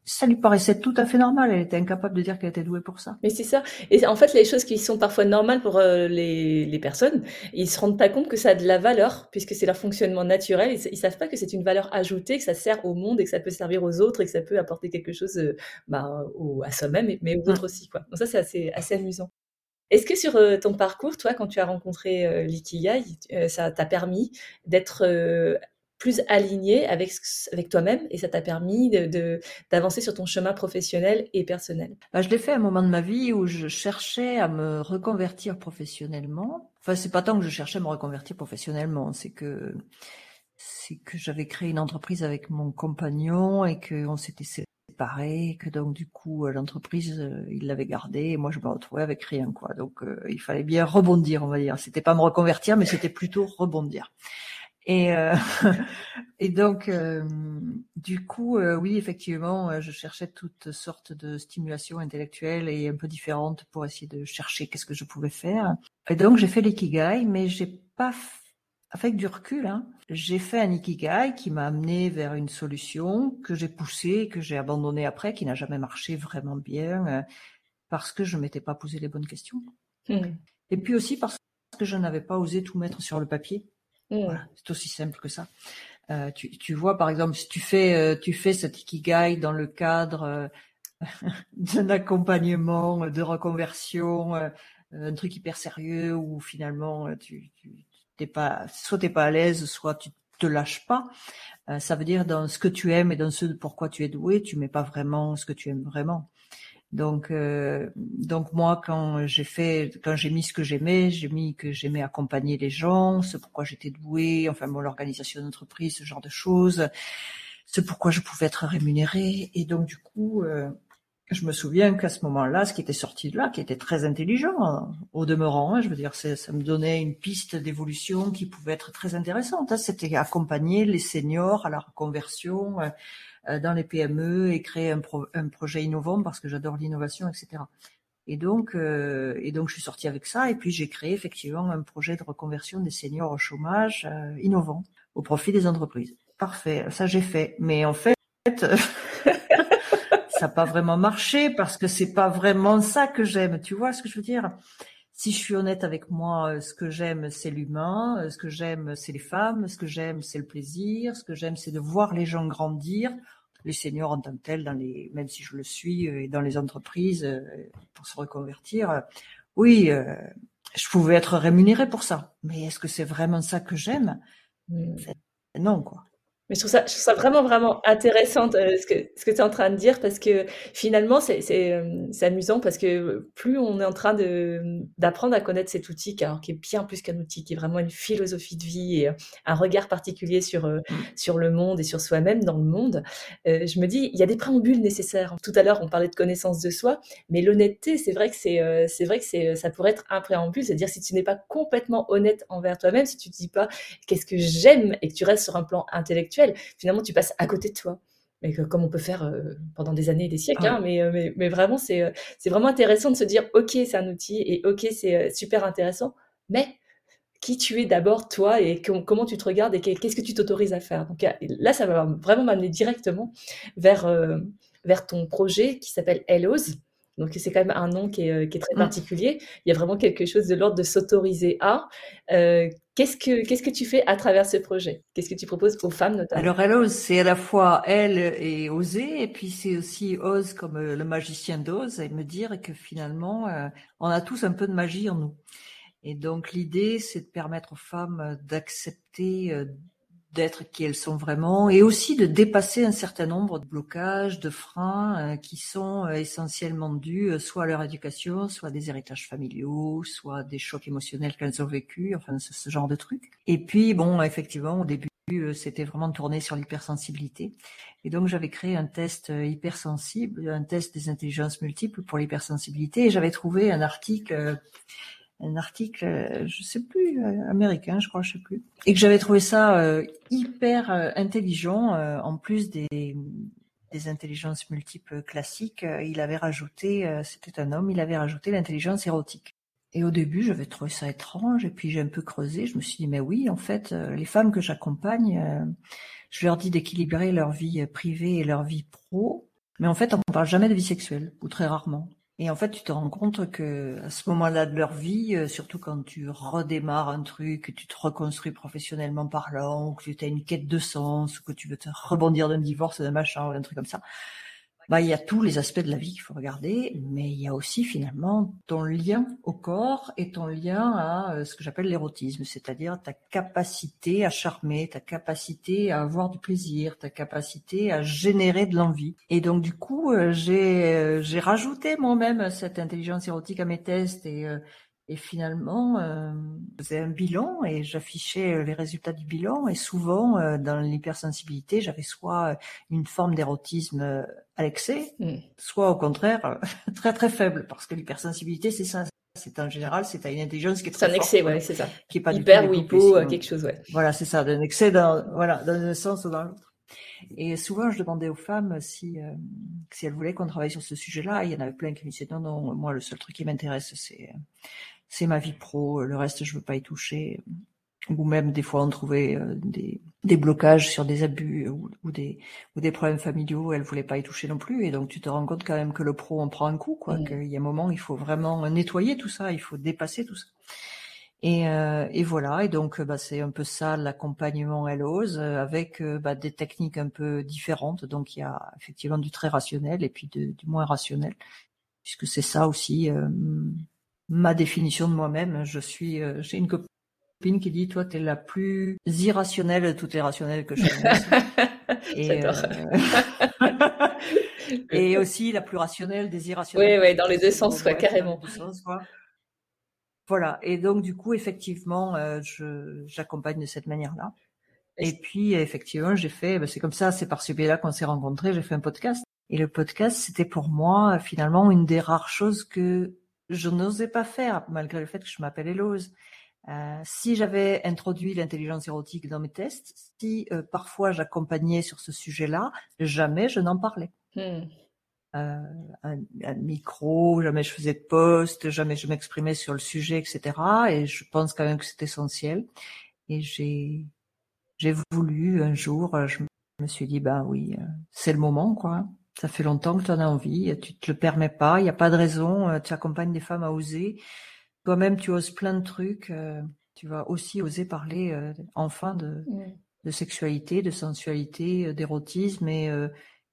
ça lui paraissait tout à fait normal. Elle était incapable de dire qu'elle était douée pour ça. Mais c'est ça. Et en fait, les choses qui sont parfois normales pour euh, les, les personnes, ils se rendent pas compte que ça a de la valeur, puisque c'est leur fonctionnement naturel. Ils, ils savent pas que c'est une valeur ajoutée, que ça sert au monde et que ça peut servir aux autres et que ça peut apporter quelque chose euh, bah, au- à soi-même, mais aux autres aussi. Quoi. Donc ça, c'est assez, assez amusant. Est-ce que sur euh, ton parcours, toi, quand tu as rencontré euh, l'Ikigai, euh, ça t'a permis d'être euh, plus aligné avec, avec toi-même et ça t'a permis de, de- d'avancer sur ton chemin professionnel et personnel? Bah, je l'ai fait à un moment de ma vie où je cherchais à me reconvertir professionnellement. Enfin, c'est pas tant que je cherchais à me reconvertir professionnellement, c'est que c'est que j'avais créé une entreprise avec mon compagnon et qu'on s'était séparés, que donc du coup euh, l'entreprise euh, il l'avait gardée et moi je me retrouvais avec rien quoi. Donc euh, il fallait bien rebondir, on va dire. C'était pas me reconvertir, mais c'était plutôt rebondir. Et, euh, et donc, euh, du coup, euh, oui, effectivement, je cherchais toutes sortes de stimulations intellectuelles et un peu différentes pour essayer de chercher qu'est-ce que je pouvais faire. Et donc, j'ai fait l'ikigai, mais j'ai pas, avec du recul, hein, j'ai fait un ikigai qui m'a amené vers une solution que j'ai poussée, que j'ai abandonnée après, qui n'a jamais marché vraiment bien, euh, parce que je m'étais pas posé les bonnes questions. Hmm. Et puis aussi parce que je n'avais pas osé tout mettre sur le papier. Voilà, c'est aussi simple que ça. Euh, tu, tu vois, par exemple, si tu fais, euh, tu fais cet ikigai dans le cadre euh, d'un accompagnement, de reconversion, un truc hyper sérieux où finalement tu, tu t'es pas, soit t'es pas à l'aise, soit tu te lâches pas. Ça veut dire dans ce que tu aimes et dans ce pourquoi tu es doué, tu mets pas vraiment ce que tu aimes vraiment. Donc, euh, donc moi, quand j'ai fait, quand j'ai mis ce que j'aimais, j'ai mis que j'aimais accompagner les gens, ce pourquoi j'étais douée, enfin bon, l'organisation d'entreprise, ce genre de choses, ce pourquoi je pouvais être rémunérée. Et donc du coup, euh, je me souviens qu'à ce moment-là, ce qui était sorti de là, qui était très intelligent, hein, au demeurant, hein, je veux dire, ça me donnait une piste d'évolution qui pouvait être très intéressante. hein. C'était accompagner les seniors à la reconversion euh, dans les PME et créer un, un projet innovant parce que j'adore l'innovation, etc. Et donc, euh, et donc, je suis sortie avec ça et puis j'ai créé effectivement un projet de reconversion des seniors au chômage euh, innovant au profit des entreprises. Parfait, ça j'ai fait. Mais en fait, ça n'a pas vraiment marché parce que c'est pas vraiment ça que j'aime. Tu vois ce que je veux dire? Si je suis honnête avec moi, euh, ce que j'aime c'est l'humain, euh, ce que j'aime c'est les femmes, ce que j'aime c'est le plaisir, ce que j'aime c'est de voir les gens grandir, les seniors en tant que tels, dans les, même si je le suis euh, et dans les entreprises pour se reconvertir. Oui, je pouvais être rémunérée pour ça, mais est-ce que c'est vraiment ça que j'aime? Non, quoi. Mais je trouve ça je trouve ça vraiment, vraiment intéressant de ce que ce que tu es en train de dire parce que finalement c'est c'est, hem, c'est amusant parce que plus on est en train de, d'apprendre à connaître cet outil qui alors qui est bien plus qu'un outil, qui est vraiment une philosophie de vie et heu, un regard particulier sur, Mmh. sur le monde et sur soi-même dans le monde, je me dis: «Il y a des préambules nécessaires». Tout à l'heure, on parlait de connaissance de soi, mais l'honnêteté, c'est vrai que c'est, c'est vrai que c'est, ça pourrait être un préambule. C'est-à-dire si tu n'es pas complètement honnête envers toi-même, si tu te dis pas: «Qu'est-ce que j'aime?» et que tu restes sur un plan intellectuel, finalement tu passes à côté de toi. Mais que comme on peut faire, heu, pendant des années et des siècles, Ouais. hein, mais, heu, mais mais vraiment c'est, heu, c'est vraiment intéressant de se dire: «OK, c'est un outil et OK, c'est, super intéressant, mais qui tu es d'abord toi et com comment tu te regardes et qu'est qu'est-ce que tu t'autorises à faire?» donc, là, ça va vraiment m'amener directement vers, vers ton projet qui s'appelle Helloz. Donc c'est quand même un nom qui est, heu, qui est très Mmh. particulier. Il y a vraiment quelque chose de l'ordre de s'autoriser à. Qu'est-ce que qu'est-ce que tu fais à travers ce projet? Qu'est-ce que tu proposes aux femmes notamment? Alors elle ose, c'est à la fois elle et oser, et puis c'est aussi ose comme euh, le magicien d'Oz, et me dire que finalement, euh, on a tous un peu de magie en nous. Et donc l'idée, c'est de permettre aux femmes d'accepter euh, d'être qui elles sont vraiment, et aussi de dépasser un certain nombre de blocages, de freins euh, qui sont euh, essentiellement dus euh, soit à leur éducation, soit à des héritages familiaux, soit des chocs émotionnels qu'elles ont vécus, enfin ce, ce genre de trucs. Et puis bon, effectivement, au début, c'était vraiment tourné sur l'hypersensibilité. Et donc j'avais créé un test hypersensible, un test des intelligences multiples pour l'hypersensibilité, et j'avais trouvé un article un article, euh, je sais plus, euh, américain, je crois, je sais plus, et que j'avais trouvé ça euh, hyper euh, intelligent, euh, en plus des, des intelligences multiples classiques, il avait rajouté, euh, c'était un homme, il avait rajouté l'intelligence érotique. Et au début, j'avais trouvé ça étrange, et puis j'ai un peu creusé, je me suis dit, mais oui, en fait, les femmes que j'accompagne, je leur dis d'équilibrer leur vie privée et leur vie pro, mais en fait, on ne parle jamais de vie sexuelle, ou très rarement. Et en fait, tu te rends compte que à ce moment-là de leur vie, euh, surtout quand tu redémarres un truc, que tu te reconstruis professionnellement parlant, que tu as une quête de sens, ou que tu veux te rebondir d'un divorce, d'un machin, ou d'un truc comme ça, bah, il y a tous les aspects de la vie qu'il faut regarder, mais il y a aussi finalement ton lien au corps et ton lien à euh, ce que j'appelle l'érotisme, c'est-à-dire ta capacité à charmer, ta capacité à avoir du plaisir, ta capacité à générer de l'envie. Et donc du coup, euh, j'ai euh, j'ai rajouté moi-même cette intelligence érotique à mes tests et et finalement, je faisais un bilan et j'affichais les résultats du bilan. Et souvent, dans l'hypersensibilité, j'avais soit une forme d'érotisme à l'excès, Mmh. soit au contraire euh, très très faible, parce que l'hypersensibilité, c'est ça. C'est en général, c'est à une intelligence qui est C'est très un excès, forte, ouais, c'est ça. qui est pas Hyper ou hypo, quelque chose, ouais. Voilà, c'est ça, d'un excès dans voilà dans un sens ou dans l'autre. Et souvent, je demandais aux femmes si euh, si elles voulaient qu'on travaille sur ce sujet-là. Il y en avait plein qui me disaient non non, moi le seul truc qui m'intéresse c'est c'est ma vie pro, le reste je veux pas y toucher. Ou même des fois on trouvait euh, des, des blocages sur des abus ou, ou des ou des problèmes familiaux, elles voulaient pas y toucher non plus. Et donc tu te rends compte quand même que le pro on prend un coup, quoi. Mmh. Qu'il y a un moment il faut vraiment nettoyer tout ça, il faut dépasser tout ça. Et, euh, et voilà, et donc bah, c'est un peu ça l'accompagnement Elle ose, euh, avec euh, bah, des techniques un peu différentes. Donc il y a effectivement du très rationnel et puis de- du moins rationnel, puisque c'est ça aussi euh, ma définition de moi-même. Je suis, euh, j'ai une copine qui dit, toi, t'es la plus irrationnelle de toutes les rationnelles que je connaisse. et, euh, et aussi la plus rationnelle des irrationnelles. Ouais, je dans les deux sens, les carrément. sens, quoi. Voilà. Et donc, du coup, effectivement, euh, je, j'accompagne de cette manière-là. Et Et puis, effectivement, j'ai fait, ben, c'est comme ça, c'est par ce biais-là qu'on s'est rencontrés, j'ai fait un podcast. Et le podcast, c'était pour moi, finalement, une des rares choses que je n'osais pas faire, malgré le fait que je m'appelle Elose. Euh, si j'avais introduit l'intelligence érotique dans mes tests, si euh, parfois j'accompagnais sur ce sujet-là, jamais je n'en parlais. Mmh. Euh, un, un micro, jamais je faisais de post, jamais je m'exprimais sur le sujet, etc. Et je pense quand même que c'est essentiel. Et j'ai j'ai voulu un jour, je me suis dit, bah oui, c'est le moment, quoi. Ça fait longtemps que tu en as envie, tu te le permets pas, il n'y a pas de raison, tu accompagnes des femmes à oser. Toi-même, tu oses plein de trucs, euh, tu vas aussi oser parler euh, enfin de, Mmh. de sexualité, de sensualité, euh, d'érotisme et,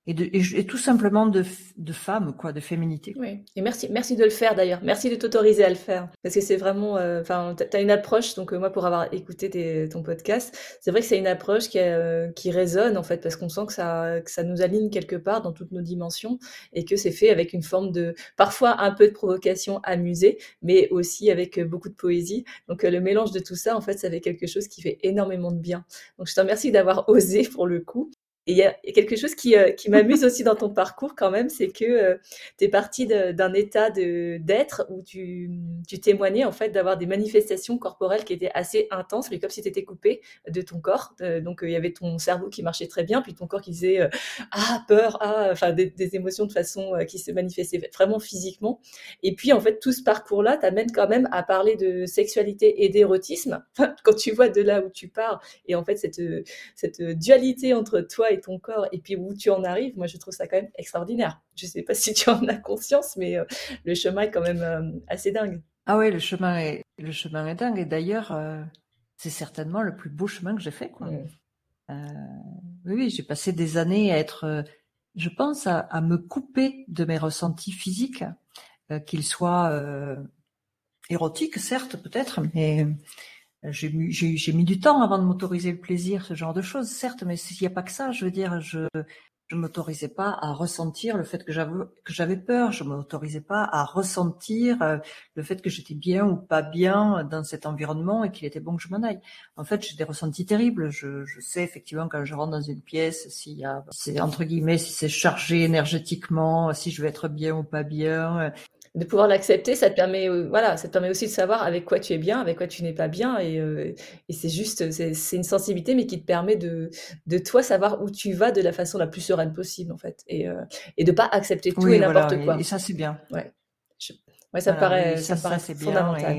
et, de, et, tout simplement de, de femme, quoi, de féminité. Oui, et merci, merci de le faire d'ailleurs. Merci de t'autoriser à le faire. Parce que c'est vraiment, euh, enfin, tu as une approche, donc euh, moi pour avoir écouté tes, ton podcast, c'est vrai que c'est une approche qui, euh, qui résonne en fait, parce qu'on sent que ça, que ça nous aligne quelque part dans toutes nos dimensions et que c'est fait avec une forme de, parfois un peu de provocation amusée, mais aussi avec beaucoup de poésie. Donc le mélange de tout ça, en fait, ça fait quelque chose qui fait énormément de bien. Donc je te remercie d'avoir osé pour le coup. Et il y, a quelque chose qui, euh, qui m'amuse aussi dans ton parcours quand même, c'est que euh, tu es parti d'un état d'être où tu, tu, témoignais en fait d'avoir des manifestations corporelles qui étaient assez intenses, mais comme si tu étais coupé de ton corps. Euh, donc il y avait ton cerveau qui marchait très bien, puis ton corps qui disait ah peur, ah, enfin des, des, émotions de façon qui se manifestaient vraiment physiquement. Et puis en fait tout ce parcours-là t'amène quand même à parler de sexualité et d'érotisme. quand tu vois de là où tu pars et en fait cette, cette dualité entre toi et ton corps et puis où tu en arrives, moi je trouve ça quand même extraordinaire. Je sais pas si tu en as conscience, mais euh, le chemin est quand même euh, assez dingue. Ah oui, le chemin est, le chemin est dingue. Et d'ailleurs, euh, c'est certainement le plus beau chemin que j'ai fait. Quoi. oui, j'ai passé des années à être, je pense, à, à, me couper de mes ressentis physiques, qu'ils soient érotiques, certes, peut-être, mais j'ai mis du temps avant de m'autoriser le plaisir, ce genre de choses, certes, mais s'il n'y a pas que ça, je veux dire, je je m'autorisais pas à ressentir le fait que j'avais peur, je m'autorisais pas à ressentir euh, le fait que j'étais bien ou pas bien dans cet environnement et qu'il était bon que je m'en aille. En fait, j'ai des ressentis terribles. Je, je sais effectivement quand je rentre dans une pièce s'il c'est entre guillemets, si c'est chargé énergétiquement, si je vais être bien ou pas bien de pouvoir l'accepter, ça te permet, euh, voilà, ça te permet aussi de savoir avec quoi tu es bien, avec quoi tu n'es pas bien, et, euh, et c'est juste, c'est une sensibilité, mais qui te permet de, de toi savoir où tu vas de la façon la plus sereine possible, en fait, et, euh, et de pas accepter tout et n'importe quoi. Et ça, c'est bien. Ouais. ouais, ça paraît, ça, paraît fondamental.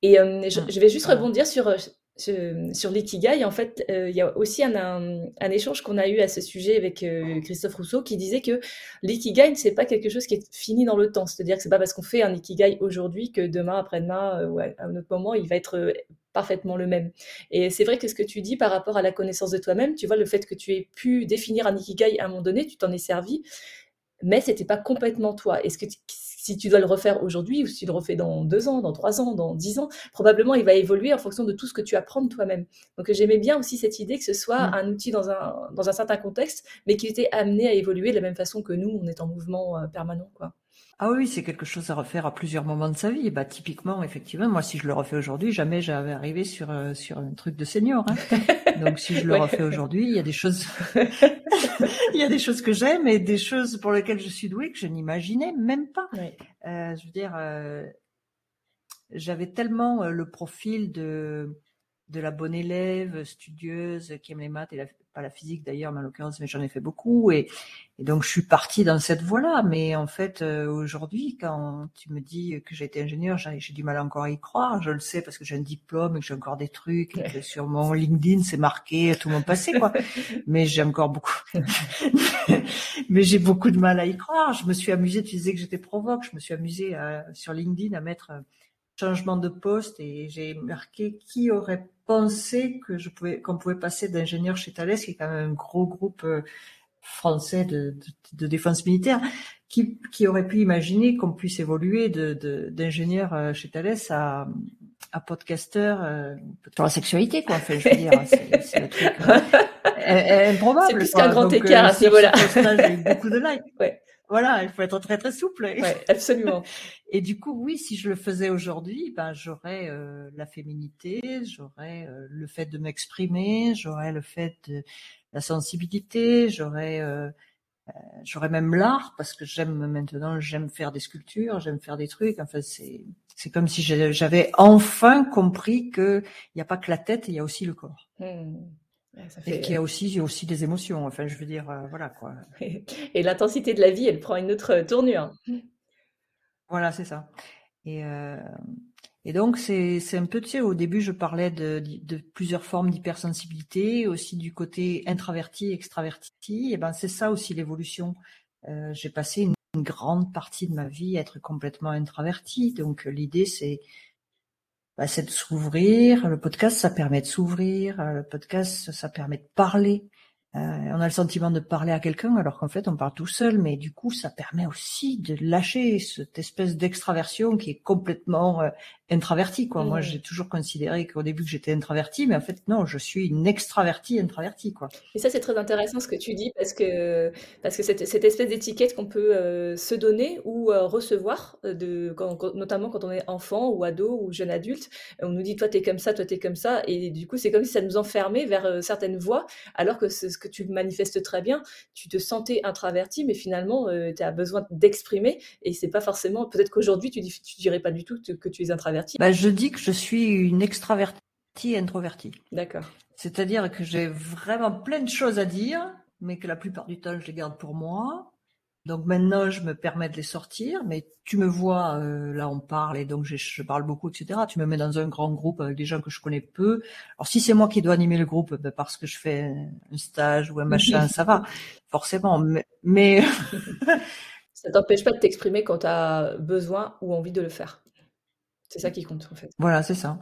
et, et je, je, vais juste rebondir sur sur l'ikigai, en fait, euh, il y a aussi un, échange qu'on a eu à ce sujet avec euh, Christophe Rousseau qui disait que l'ikigai, c'est pas quelque chose qui est fini dans le temps. C'est-à-dire que c'est pas parce qu'on fait un ikigai aujourd'hui que demain, après-demain, euh, ou à un autre moment, il va être parfaitement le même. Et c'est vrai que ce que tu dis par rapport à la connaissance de toi-même, tu vois, le fait que tu aies pu définir un ikigai à un moment donné, tu t'en es servi, mais c'était pas complètement toi. Est-ce que si tu dois le refaire aujourd'hui ou si tu le refais dans deux ans, dans trois ans, dans dix ans, probablement il va évoluer en fonction de tout ce que tu apprends de toi-même. Donc j'aimais bien aussi cette idée que ce soit mmh. un outil dans un, dans un certain contexte, mais qui était amené à évoluer de la même façon que nous, on est en mouvement euh, permanent. quoi. Ah oui, c'est quelque chose à refaire à plusieurs moments de sa vie. Bah typiquement, effectivement, moi si je le refais aujourd'hui, jamais j'avais arrivé sur euh, sur un truc de senior. Hein. Donc si je le refais aujourd'hui, il y a des choses, il y a des choses que j'aime et des choses pour lesquelles je suis douée que je n'imaginais même pas. Euh, je veux dire, euh, j'avais tellement le profil de de la bonne élève, studieuse, qui aime les maths et la, pas la physique d'ailleurs, mais en l'occurrence, mais j'en ai fait beaucoup et, et, donc je suis partie dans cette voie-là. Mais en fait, euh, aujourd'hui, quand tu me dis que j'ai été ingénieur, j'ai du mal encore à y croire. Je le sais parce que j'ai un diplôme et que j'ai encore des trucs et que sur mon LinkedIn c'est marqué tout mon passé, quoi. mais j'ai encore beaucoup, mais j'ai beaucoup de mal à y croire. Je me suis amusée, tu disais que j'étais provoque, je me suis amusée à, sur LinkedIn à mettre changement de poste et j'ai marqué qui aurait pensé que je pouvais qu'on pouvait passer d'ingénieur chez Thales, qui est quand même un gros groupe euh, français de, de, défense militaire, qui, qui, aurait pu imaginer qu'on puisse évoluer de d'ingénieur euh, chez Thales à, à podcaster euh, la sexualité, quoi. Enfin, je veux dire, c'est le truc improbable. C'est plus qu'un grand écart à ce niveau-là. J'ai eu beaucoup de likes. Ouais. Voilà, il faut être très très souple. Ouais, absolument. Et du coup, oui, si je le faisais aujourd'hui, ben j'aurais euh, la féminité, j'aurais euh, le fait de m'exprimer, j'aurais le fait de la sensibilité, j'aurais euh, j'aurais même l'art parce que j'aime maintenant, j'aime faire des sculptures, j'aime faire des trucs. Enfin, c'est c'est comme si j'avais enfin compris que il n'y a pas que la tête, il y a aussi le corps. Mmh. Et qu'il y a aussi, aussi des émotions. Enfin, je veux dire, euh, voilà quoi. Et l'intensité de la vie, elle prend une autre euh, tournure. Voilà, c'est ça. Et, euh, et donc, c'est un peu, tu sais, au début, je parlais de, de plusieurs formes d'hypersensibilité, aussi du côté introverti, extraverti. Et ben, c'est ça aussi l'évolution. Euh, J'ai passé une, une, grande partie de ma vie à être complètement introverti. Donc, l'idée, c'est bah, c'est de s'ouvrir. Le podcast, ça permet de s'ouvrir. Euh, le podcast, ça permet de parler. Euh, on a le sentiment de parler à quelqu'un alors qu'en fait on parle tout seul, mais du coup ça permet aussi de lâcher cette espèce d'extraversion qui est complètement euh, introvertie. Quoi. Moi Mmh. j'ai toujours considéré qu'au début que j'étais introvertie, mais en fait non, je suis une extravertie introvertie. Quoi. Et ça, c'est très intéressant ce que tu dis parce que, parce que cette, cette espèce d'étiquette qu'on peut euh, se donner ou euh, recevoir, de, quand- quand- notamment quand on est enfant ou ado ou jeune adulte, on nous dit toi t'es comme ça, toi t'es comme ça, et du coup c'est comme si ça nous enfermait vers euh, certaines voies, alors que ce que tu manifestes très bien, tu te sentais introverti, mais finalement tu as besoin d'exprimer, et c'est pas forcément, peut-être qu'aujourd'hui tu, tu dirais pas du tout que tu es introverti. Bah, je dis que je suis une extravertie introvertie. D'accord. C'est-à-dire que j'ai vraiment plein de choses à dire, mais que la plupart du temps je les garde pour moi. Donc maintenant, je me permets de les sortir, mais tu me vois, euh, là on parle et donc je, parle beaucoup, etc. Tu me mets dans un grand groupe avec des gens que je connais peu. Alors si c'est moi qui dois animer le groupe, ben, parce que je fais un stage ou un machin, ça va, forcément. Mais, mais Ça t'empêche pas de t'exprimer quand tu as besoin ou envie de le faire. C'est ça qui compte en fait. voilà, c'est ça.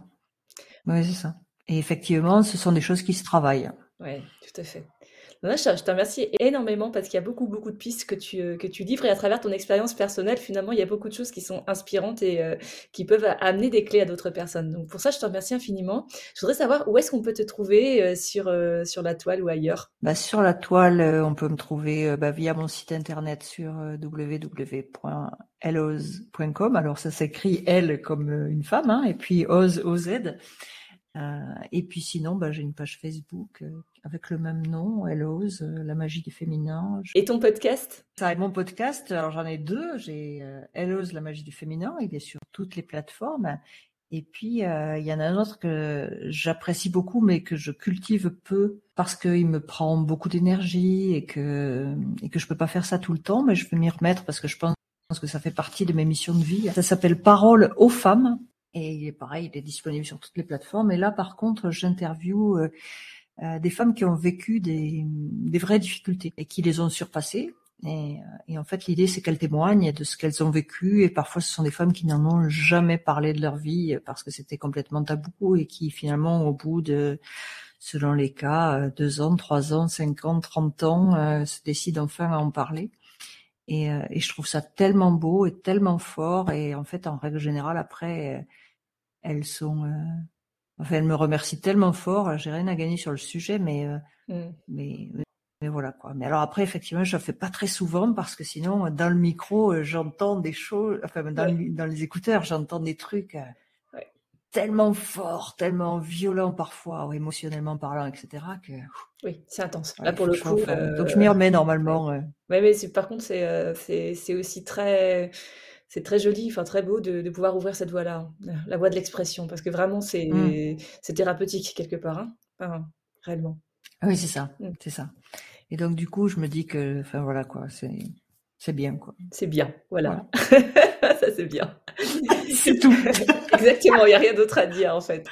Oui, c'est ça. Et effectivement, ce sont des choses qui se travaillent. Oui, tout à fait. Je, je te remercie énormément parce qu'il y a beaucoup, beaucoup de pistes que tu, euh, que tu livres et à travers ton expérience personnelle, finalement, il y a beaucoup de choses qui sont inspirantes et euh, qui peuvent amener des clés à d'autres personnes. Donc pour ça, je te remercie infiniment. Je voudrais savoir où est-ce qu'on peut te trouver euh, sur, sur la toile ou ailleurs? Bah, sur la toile, on peut me trouver bah, via mon site internet sur www.eloz.com. Alors ça s'écrit L comme une femme, hein, et puis Oz, O-Z. Euh, et puis sinon, bah, j'ai une page Facebook euh, avec le même nom, Eloz, euh, la magie du féminin. Je- Et ton podcast? Ça, et mon podcast, alors j'en ai deux. J'ai euh, Eloz, la magie du féminin. Il est sur toutes les plateformes. Et puis, il y en a un autre que j'apprécie beaucoup, mais que je cultive peu parce qu'il me prend beaucoup d'énergie et que, et que je peux pas faire ça tout le temps, mais je vais m'y remettre parce que je pense que ça fait partie de mes missions de vie. Ça s'appelle Parole aux femmes. Et il est pareil, il est disponible sur toutes les plateformes. Et là, par contre, j'interviewe euh, euh, des femmes qui ont vécu des, des vraies difficultés et qui les ont surpassées. Et, euh, et en fait, l'idée, c'est qu'elles témoignent de ce qu'elles ont vécu. Et parfois, ce sont des femmes qui n'en ont jamais parlé de leur vie parce que c'était complètement tabou et qui, finalement, au bout de, selon les cas, euh, deux ans, trois ans, cinq ans, trente ans, euh, se décident enfin à en parler. Et, euh, et je trouve ça tellement beau et tellement fort. Et en fait, en règle générale, après, elles sont, euh, enfin, elles me remercient tellement fort. J'ai rien à gagner sur le sujet, mais, euh, Hmm. mais, mais, voilà quoi. Mais alors après, effectivement, je le fais pas très souvent parce que sinon, dans le micro, j'entends des choses, enfin, dans, Ouais. le- dans les écouteurs, j'entends des trucs. Tellement forts, tellement violents parfois, ou émotionnellement parlant, etc. Que Oui, c'est intense. ouais, Là, pour le coup. Donc euh, je m'y remets normalement. euh, Ouais, mais c'est- par contre, c'est euh, c'est c'est aussi très, c'est très joli, enfin très beau de, de pouvoir ouvrir cette voie-là, hein, la voie de l'expression, parce que vraiment, c'est Mm. c'est thérapeutique quelque part, hein, Enfin, réellement. Ah Oui, c'est ça, Mm. c'est ça. Et donc du coup, je me dis que, enfin voilà quoi, c'est c'est bien quoi. C'est bien, voilà. Ça, c'est bien. C'est tout. Exactement, il n'y a rien d'autre à dire en fait.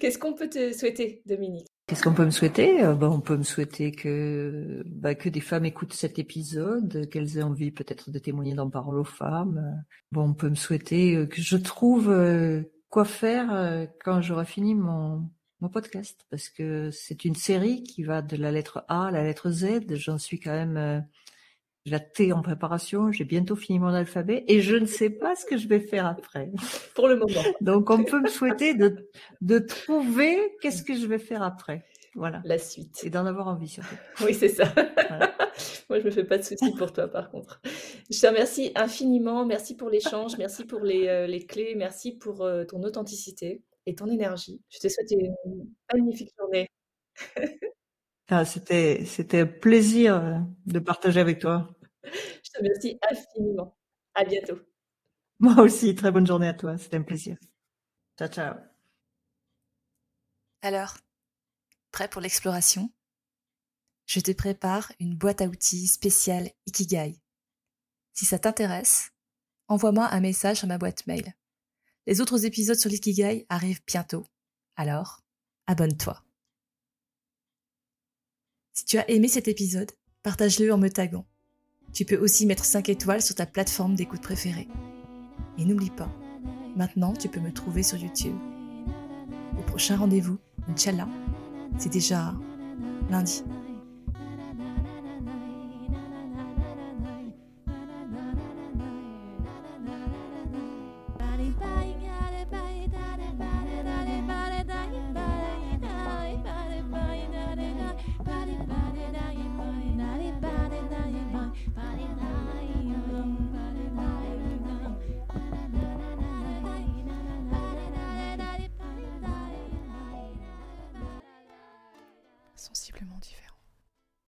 Qu'est-ce qu'on peut te souhaiter, Dominique? Qu'est-ce qu'on peut me souhaiter? Euh, ben, On peut me souhaiter que, bah, que des femmes écoutent cet épisode, qu'elles aient envie peut-être de témoigner dans Parole aux femmes. Bon, on peut me souhaiter euh, que je trouve euh, quoi faire quand j'aurai fini mon, mon podcast, parce que c'est une série qui va de la lettre A à la lettre Z. J'en suis quand même la T en préparation, j'ai bientôt fini mon alphabet et je ne sais pas ce que je vais faire après. Pour le moment. Donc on peut me souhaiter de, de trouver qu'est-ce que je vais faire après. Voilà. La suite. Et d'en avoir envie surtout. Oui, c'est ça. Voilà. Moi, je me fais pas de soucis pour toi, par contre. Je te remercie infiniment. Merci pour l'échange. Merci pour les, euh, les clés. Merci pour euh, ton authenticité et ton énergie. Je te souhaite une magnifique journée. Ah, C'était, c'était un plaisir euh, de partager avec toi. Je te remercie infiniment. À bientôt. Moi aussi, très bonne journée à toi. C'était un plaisir. Ciao, ciao. Alors, prêt pour l'exploration? Je te prépare une boîte à outils spéciale Ikigai. Si ça t'intéresse, envoie-moi un message à ma boîte mail. Les autres épisodes sur l'Ikigai arrivent bientôt. Alors, abonne-toi. Si tu as aimé cet épisode, partage-le en me taguant. Tu peux aussi mettre 5 étoiles sur ta plateforme d'écoute préférée. Et n'oublie pas, maintenant tu peux me trouver sur YouTube. Le prochain rendez-vous, Inch'Allah, c'est déjà lundi.